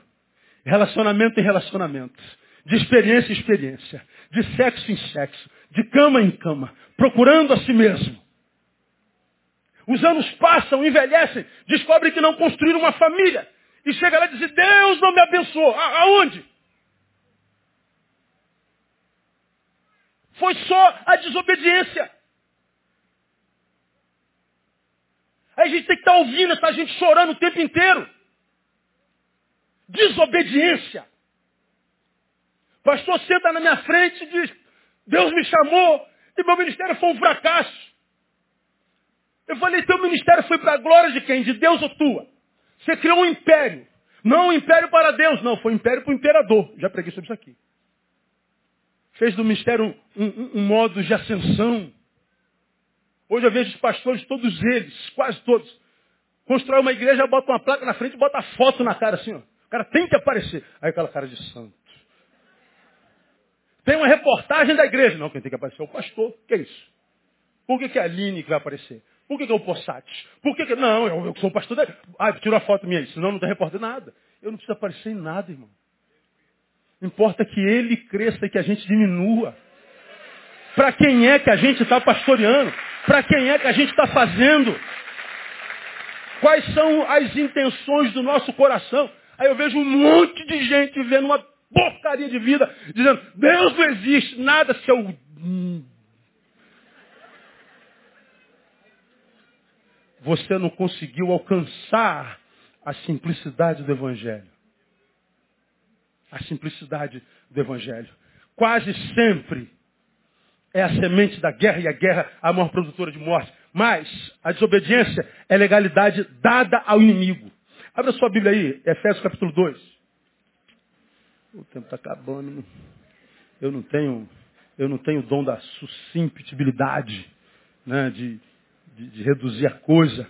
Relacionamento em relacionamento. De experiência em experiência. De sexo em sexo de cama em cama, procurando a si mesmo. Os anos passam, envelhecem, descobrem que não construíram uma família. E chega lá e diz, Deus não me abençoou. A aonde? Foi só a desobediência. Aí a gente tem que estar ouvindo essa gente chorando o tempo inteiro. Desobediência. Pastor senta na minha frente e diz, Deus me chamou e meu ministério foi um fracasso. Eu falei, teu ministério foi para a glória de quem? De Deus ou tua? Você criou um império. Não um império para Deus, não. Foi um império para o imperador. Já preguei sobre isso aqui. Fez do ministério um, um, um modo de ascensão. Hoje eu vejo os pastores, todos eles, quase todos, constrói uma igreja, bota uma placa na frente e bota a foto na cara assim, ó. O cara tem que aparecer. Aí aquela cara de santo. Tem uma reportagem da igreja. Não, quem tem que aparecer é o pastor. Que é isso? Por que, que é a Aline que vai aparecer? Por que, que é o Possates? Por que, que... Não, eu, eu sou o pastor dele. Ah, tirou a foto minha aí, senão não tem repórter nada. Eu não preciso aparecer em nada, irmão. Importa que ele cresça e que a gente diminua. Para quem é que a gente está pastoreando? Para quem é que a gente está fazendo? Quais são as intenções do nosso coração? Aí eu vejo um monte de gente vivendo uma porcaria de vida, dizendo, Deus não existe, nada se eu. Você não conseguiu alcançar a simplicidade do Evangelho. A simplicidade do Evangelho. Quase sempre é a semente da guerra e a guerra a maior produtora de morte. Mas a desobediência é legalidade dada ao inimigo. Abra sua Bíblia aí, Efésios capítulo 2. O tempo está acabando. Eu não tenho, eu não tenho dom da susceptibilidade, né, de, de, de reduzir a coisa.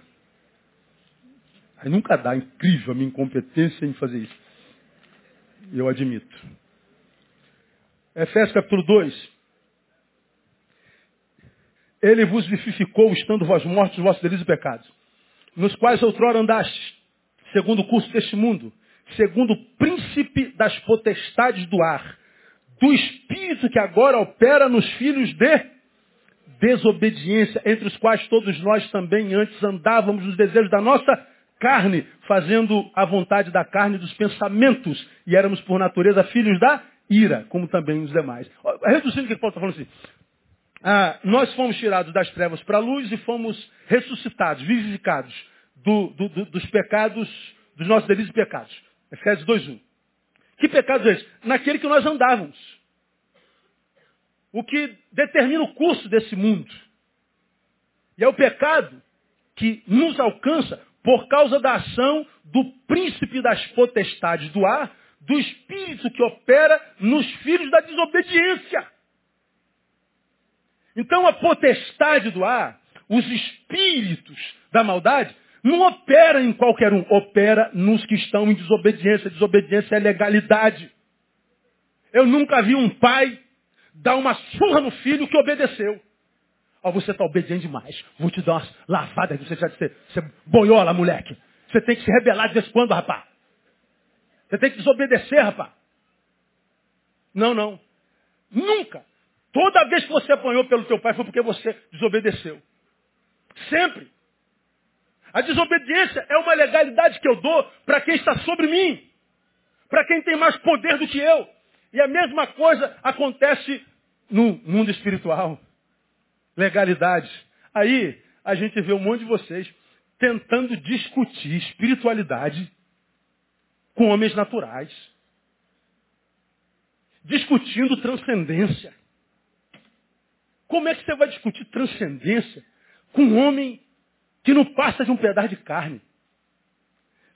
Aí nunca dá, incrível a minha incompetência em fazer isso. Eu admito. Efésios capítulo 2. Ele vos vivificou, estando vós mortos, vossos delitos e pecados, nos quais outrora andastes, segundo o curso deste mundo, segundo o príncipe das potestades do ar, do espírito que agora opera nos filhos de desobediência, entre os quais todos nós também antes andávamos nos desejos da nossa carne, fazendo a vontade da carne dos pensamentos, e éramos por natureza filhos da ira, como também os demais. Reduzindo o que Paulo está falando assim, ah, nós fomos tirados das trevas para a luz e fomos ressuscitados, vivificados do, do, do, dos pecados, dos nossos delitos e pecados. Efésios 2.1. Que pecados é esse? Naquele que nós andávamos. O que determina o curso desse mundo. E é o pecado que nos alcança por causa da ação do príncipe das potestades do ar, do espírito que opera nos filhos da desobediência. Então a potestade do ar, os espíritos da maldade, não opera em qualquer um, opera nos que estão em desobediência. Desobediência é legalidade. Eu nunca vi um pai dar uma surra no filho que obedeceu. Ó, oh, você está obediente demais. Vou te dar umas lavadas você já você, você boiola, moleque. Você tem que se rebelar de vez em quando, rapaz. Você tem que desobedecer, rapaz. Não, não. Nunca. Toda vez que você apanhou pelo teu pai foi porque você desobedeceu. Sempre. A desobediência é uma legalidade que eu dou para quem está sobre mim, para quem tem mais poder do que eu. E a mesma coisa acontece no mundo espiritual. Legalidade. Aí a gente vê um monte de vocês tentando discutir espiritualidade com homens naturais. Discutindo transcendência. Como é que você vai discutir transcendência com um homem que não passa de um pedaço de carne.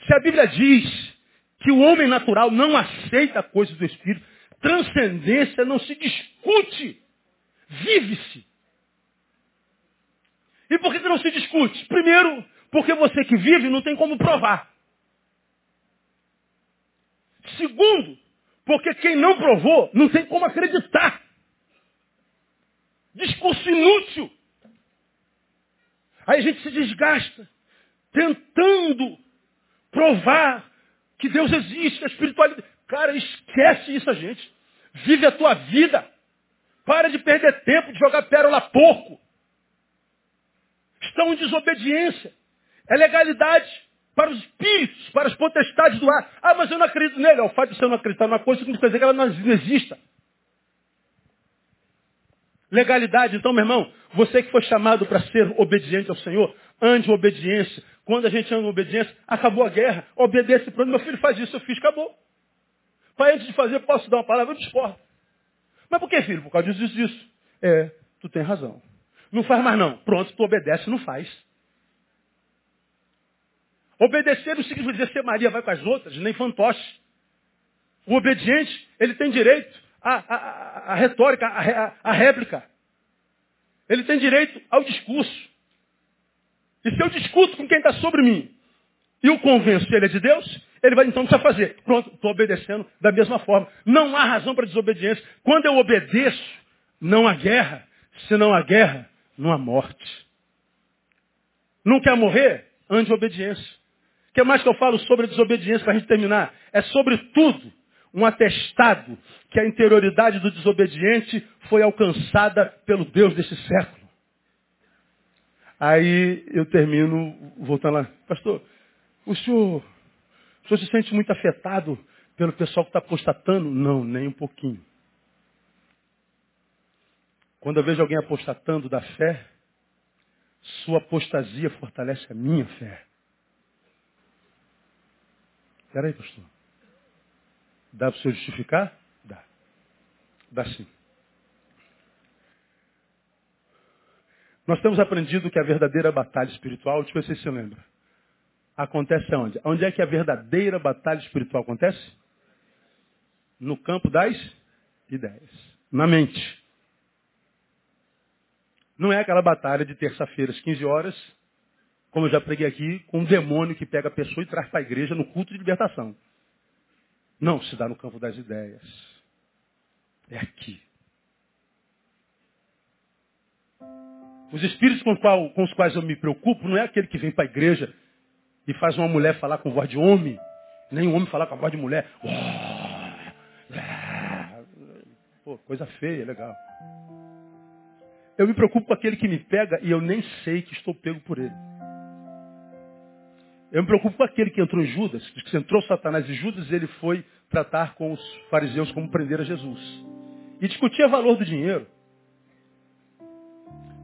Se a Bíblia diz que o homem natural não aceita coisas do Espírito, transcendência não se discute, vive-se. E por que, não se discute? Primeiro, porque você que vive não tem como provar. Segundo, porque quem não provou não tem como acreditar. Discurso inútil. Aí a gente se desgasta tentando provar que Deus existe, a espiritualidade. Cara, esquece isso, gente. Vive a tua vida. Para de perder tempo de jogar pérola porco. Estão em desobediência. É legalidade para os espíritos, para as potestades do ar. Ah, mas eu não acredito nele. O fato de você não acreditar numa coisa significa dizer que ela não exista. Legalidade, então, meu irmão, você que foi chamado para ser obediente ao Senhor, ande em obediência. Quando a gente anda em obediência, acabou a guerra. Obedece pronto. Meu filho faz isso, eu fiz, acabou. Pai, antes de fazer, posso dar uma palavra? Eu discordo. Mas por que, filho? Por causa disso, disso. É, tu tem razão. Não faz mais não. Pronto, tu obedece, não faz. Obedecer não significa dizer ser Maria vai com as outras, nem fantoche. O obediente, ele tem direito à, à, à retórica, à, à réplica. Ele tem direito ao discurso. E se eu discuto com quem está sobre mim e o convenço que ele é de Deus, ele vai então precisar fazer. Pronto, estou obedecendo da mesma forma. Não há razão para desobediência. Quando eu obedeço, não há guerra. Se não há guerra, não há morte. Não quer morrer? Ande obediência. O que mais que eu falo sobre a desobediência para a gente terminar? É sobre tudo um atestado que a interioridade do desobediente foi alcançada pelo Deus desse século. Aí eu termino voltando lá. Pastor, o senhor, o senhor se sente muito afetado pelo pessoal que está apostatando? Não, nem um pouquinho. Quando eu vejo alguém apostatando da fé, sua apostasia fortalece a minha fé. Espera aí, pastor. Dá para o senhor justificar? Dá. Dá sim. Nós temos aprendido que a verdadeira batalha espiritual, deixa eu se você lembra, acontece onde? Onde é que a verdadeira batalha espiritual acontece? No campo das ideias. Na mente. Não é aquela batalha de terça-feira às 15 horas, como eu já preguei aqui, com um demônio que pega a pessoa e traz para a igreja no culto de libertação. Não, se dá no campo das ideias. É aqui. Os espíritos com, os quais eu me preocupo não é aquele que vem para a igreja e faz uma mulher falar com voz de homem, nem um homem falar com a voz de mulher. Pô, coisa feia, legal. Eu me preocupo com aquele que me pega e eu nem sei que estou pego por ele. Eu me preocupo com aquele que entrou em Judas, que entrou Satanás em Judas, ele foi tratar com os fariseus como prender a Jesus. E discutia valor do dinheiro.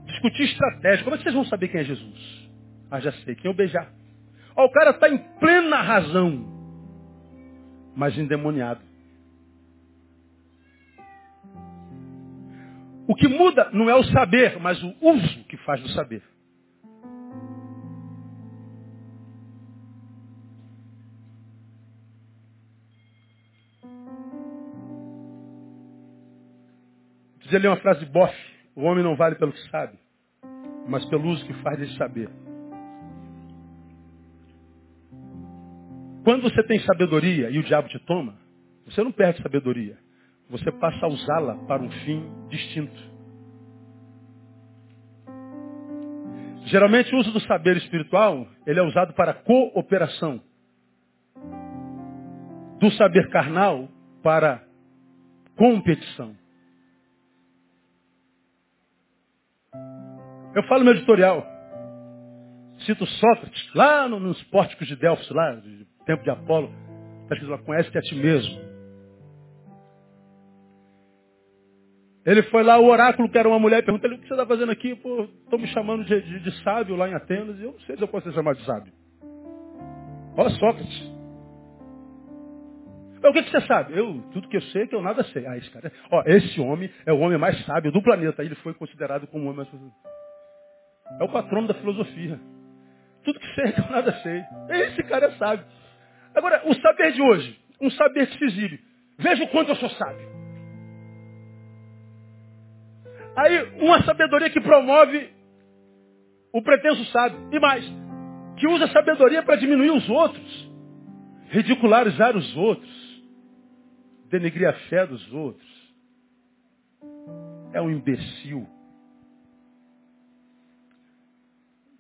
Discutir estratégia. Como é que vocês vão saber quem é Jesus? Ah, já sei, quem é o beijar. O cara está em plena razão, mas endemoniado. O que muda não é o saber, mas o uso que faz do saber. Dizia ali uma frase de Boff, o homem não vale pelo que sabe, mas pelo uso que faz desse saber. Quando você tem sabedoria e o diabo te toma, você não perde sabedoria. Você passa a usá-la para um fim distinto. Geralmente o uso do saber espiritual, ele é usado para cooperação. Do saber carnal para competição. Eu falo no editorial. Cito Sócrates, lá nos pórticos de Delfos, lá, de tempo de Apolo. Está escrito lá, conhece-te a ti mesmo. Ele foi lá, o oráculo, que era uma mulher, perguntou ele, o que você está fazendo aqui? Pô, estão me chamando de, de, de, sábio lá em Atenas. E eu não sei se eu posso ser chamado de sábio. Ó, Sócrates. O que, que, você sabe? Eu, tudo que eu sei é que eu nada sei. Ah, esse cara. Ó, esse homem é o homem mais sábio do planeta. Ele foi considerado como o homem mais. É o patrono da filosofia. Tudo que sei, eu nada sei. Esse cara é sábio. Agora, o saber de hoje, um saber que. Veja o quanto eu sou sábio. Aí, uma sabedoria que promove o pretenso sábio. E mais, que usa a sabedoria para diminuir os outros. Ridicularizar os outros. Denegrir a fé dos outros. É um imbecil.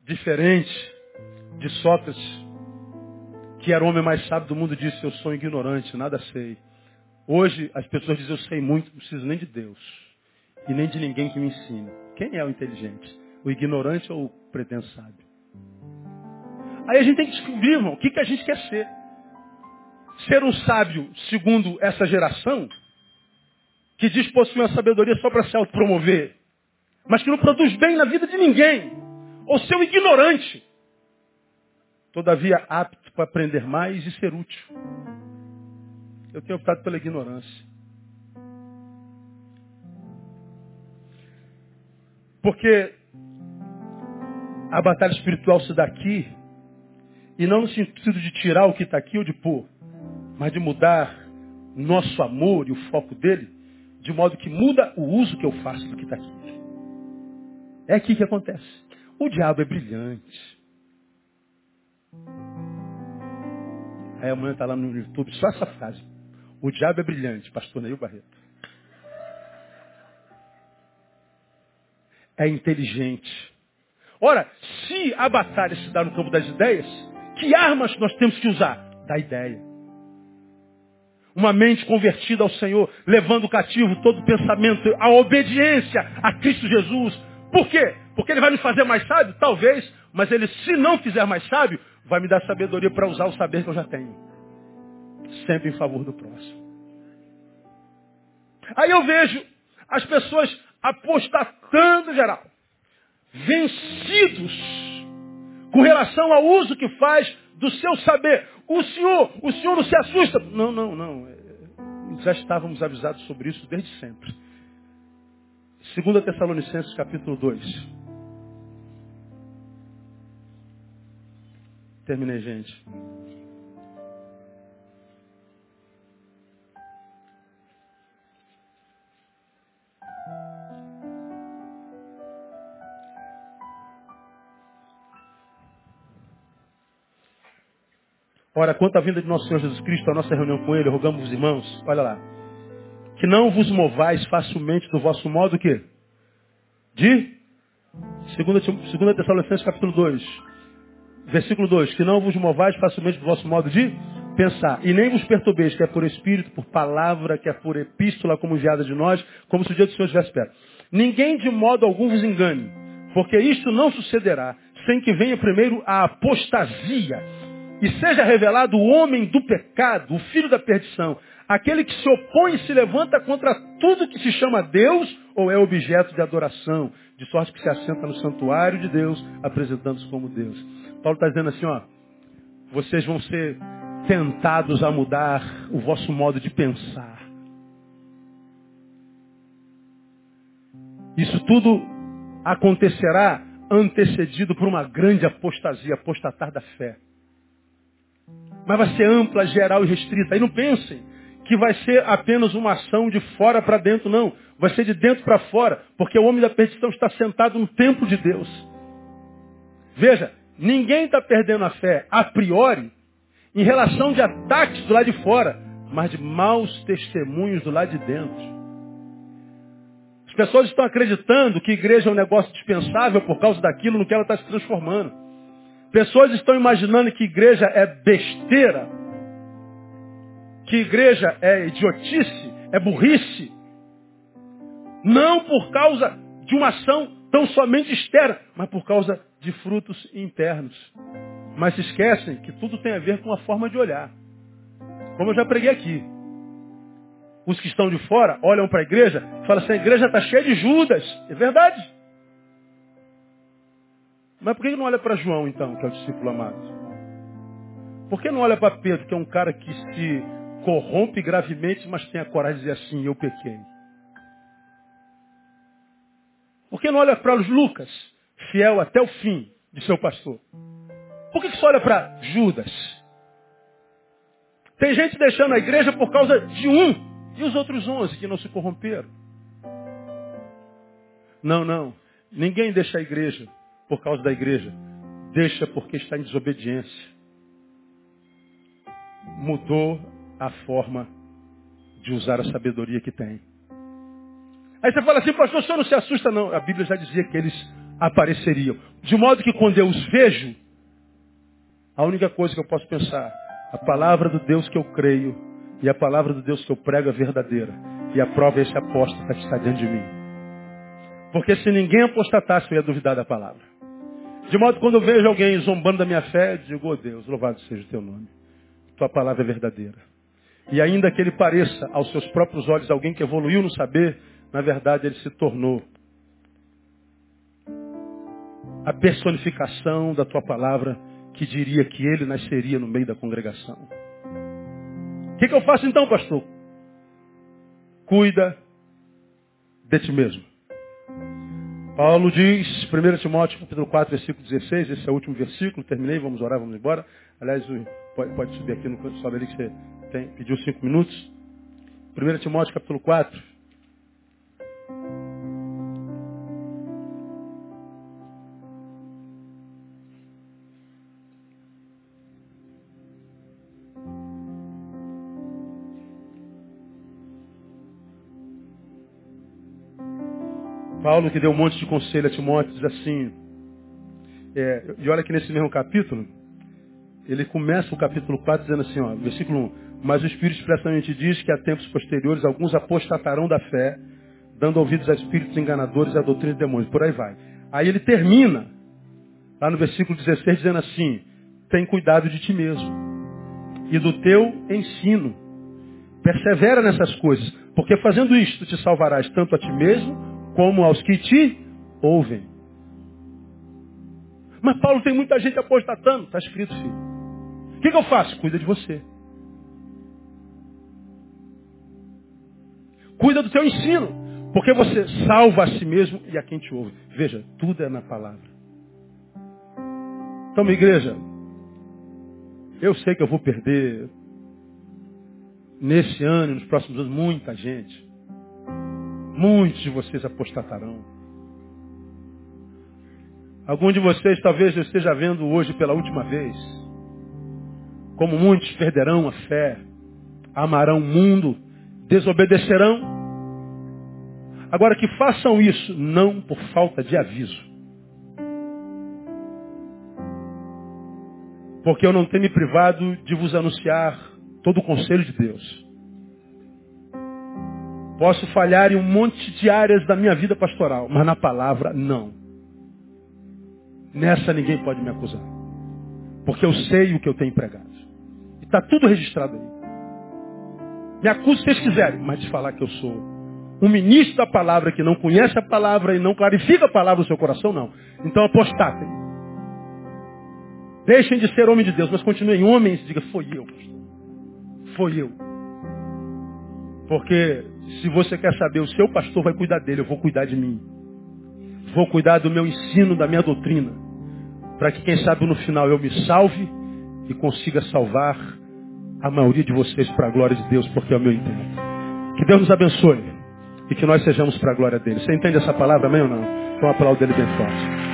diferente de Sócrates, que era o homem mais sábio do mundo, disse, eu sou ignorante, nada sei. Hoje as pessoas dizem, eu sei muito, não preciso nem de Deus. E nem de ninguém que me ensine. Quem é o inteligente? O ignorante ou o pretenso sábio? Aí a gente tem que descobrir, irmão, o que, que a gente quer ser. Ser um sábio, segundo essa geração, que diz possuir uma sabedoria só para se autopromover, mas que não produz bem na vida de ninguém ou ser um ignorante, todavia apto para aprender mais e ser útil. Eu tenho optado pela ignorância. Porque a batalha espiritual se dá aqui, e não no sentido de tirar o que está aqui ou de pôr, mas de mudar nosso amor e o foco dele, de modo que muda o uso que eu faço do que está aqui. É aqui que acontece. O diabo é brilhante. Aí a mãe está lá no YouTube, só essa frase. O diabo é brilhante, pastor Neil Barreto. É inteligente. Ora, se a batalha se dá no campo das ideias, que armas nós temos que usar? Da ideia. Uma mente convertida ao Senhor, levando cativo todo pensamento, a obediência a Cristo Jesus. Por quê? Porque Ele vai me fazer mais sábio? Talvez, mas Ele, se não fizer mais sábio, vai me dar sabedoria para usar o saber que eu já tenho. Sempre em favor do próximo. Aí eu vejo as pessoas apostatando geral, vencidos com relação ao uso que faz do seu saber. O senhor, o senhor não se assusta. Não, não, não. Já estávamos avisados sobre isso desde sempre. 2 Tessalonicenses capítulo 2. Terminei, gente. Ora, quanto à vinda de nosso Senhor Jesus Cristo, a nossa reunião com Ele, rogamos os irmãos, olha lá, que não vos movais facilmente do vosso modo que? De? 2 Tessalonicenses capítulo 2, versículo 2, que não vos movais facilmente do vosso modo de pensar, e nem vos perturbeis, que é por espírito, por palavra, que é por epístola, como enviada de nós, como se o dia do Senhor estivesse perto. Ninguém de modo algum vos engane, porque isto não sucederá, sem que venha primeiro a apostasia, e seja revelado o homem do pecado, o filho da perdição, aquele que se opõe e se levanta contra tudo que se chama Deus ou é objeto de adoração, de sorte que se assenta no santuário de Deus, apresentando-se como Deus. Paulo está dizendo assim, ó, vocês vão ser tentados a mudar o vosso modo de pensar. Isso tudo acontecerá antecedido por uma grande apostasia, apostatar da fé. Mas vai ser ampla, geral e restrita. Aí não pensem que vai ser apenas uma ação de fora para dentro, não. Vai ser de dentro para fora, porque o homem da perdição está sentado no templo de Deus. Veja, ninguém está perdendo a fé a priori em relação de ataques do lado de fora, mas de maus testemunhos do lado de dentro. As pessoas estão acreditando que igreja é um negócio dispensável por causa daquilo no que ela está se transformando. Pessoas estão imaginando que igreja é besteira, que igreja é idiotice, é burrice. Não por causa de uma ação tão somente externa, mas por causa de frutos internos. Mas se esquecem que tudo tem a ver com a forma de olhar. Como eu já preguei aqui. Os que estão de fora olham para a igreja e falam assim, a igreja está cheia de Judas. É verdade. Mas por que não olha para João, então, que é o discípulo amado? Por que não olha para Pedro, que é um cara que se corrompe gravemente, mas tem a coragem de dizer assim, eu pequei? Por que não olha para Lucas, fiel até o fim de seu pastor? Por que, só olha para Judas? Tem gente deixando a igreja por causa de um. E os outros onze que não se corromperam? Não, não. Ninguém deixa a igreja por causa da igreja. Deixa porque está em desobediência. Mudou a forma de usar a sabedoria que tem. Aí você fala assim, pastor, o senhor não se assusta não. A Bíblia já dizia que eles apareceriam. De modo que quando eu os vejo, a única coisa que eu posso pensar, a palavra do Deus que eu creio e a palavra do Deus que eu prego é verdadeira. E a prova é esse apóstolo que está diante de mim. Porque se ninguém apostatasse, eu ia duvidar da palavra. De modo que quando eu vejo alguém zombando da minha fé, digo, oh Deus, louvado seja o teu nome. Tua palavra é verdadeira. E ainda que ele pareça aos seus próprios olhos alguém que evoluiu no saber, na verdade ele se tornou a personificação da tua palavra que diria que ele nasceria no meio da congregação. O que, que eu faço então, pastor? Cuida de ti mesmo. Paulo diz, 1 Timóteo capítulo 4, versículo 16, esse é o último versículo, terminei, vamos orar, vamos embora. Aliás, pode, subir aqui, no sobe ali que você tem, pediu cinco minutos. 1 Timóteo capítulo 4, Paulo, que deu um monte de conselho a Timóteo, diz assim, É, e olha que nesse mesmo capítulo, ele começa o capítulo 4 dizendo assim, ó, versículo 1. Mas o Espírito expressamente diz que a tempos posteriores alguns apostatarão da fé, dando ouvidos a espíritos enganadores e a doutrina de demônios. Por aí vai. Aí ele termina, lá no versículo 16, dizendo assim, tem cuidado de ti mesmo e do teu ensino. Persevera nessas coisas, porque fazendo isto te salvarás tanto a ti mesmo como aos que te ouvem. Mas Paulo tem muita gente apostatando. Está escrito, filho. O que, que eu faço? Cuida de você. Cuida do teu ensino. Porque você salva a si mesmo e a quem te ouve. Veja, tudo é na palavra. Então, minha igreja, eu sei que eu vou perder nesse ano e nos próximos anos muita gente. Muitos de vocês apostatarão. Algum de vocês talvez eu esteja vendo hoje pela última vez. Como muitos perderão a fé, amarão o mundo, desobedecerão. Agora que façam isso não por falta de aviso. Porque eu não tenho me privado de vos anunciar todo o conselho de Deus. Posso falhar em um monte de áreas da minha vida pastoral, mas na palavra, não. Nessa ninguém pode me acusar. Porque eu sei o que eu tenho pregado. E está tudo registrado aí. Me acuse se vocês quiserem, mas de falar que eu sou um ministro da palavra que não conhece a palavra e não clarifica a palavra no seu coração, não. Então apostatem. Deixem de ser homem de Deus, mas continuem homens e diga, foi eu, pastor. Foi eu. Porque se você quer saber, o seu pastor vai cuidar dele, eu vou cuidar de mim. Vou cuidar do meu ensino, da minha doutrina. Para que, quem sabe, no final eu me salve e consiga salvar a maioria de vocês para a glória de Deus, porque é o meu intento. Que Deus nos abençoe e que nós sejamos para a glória dele. Você entende essa palavra, amém ou não? Então aplaudo dele bem forte.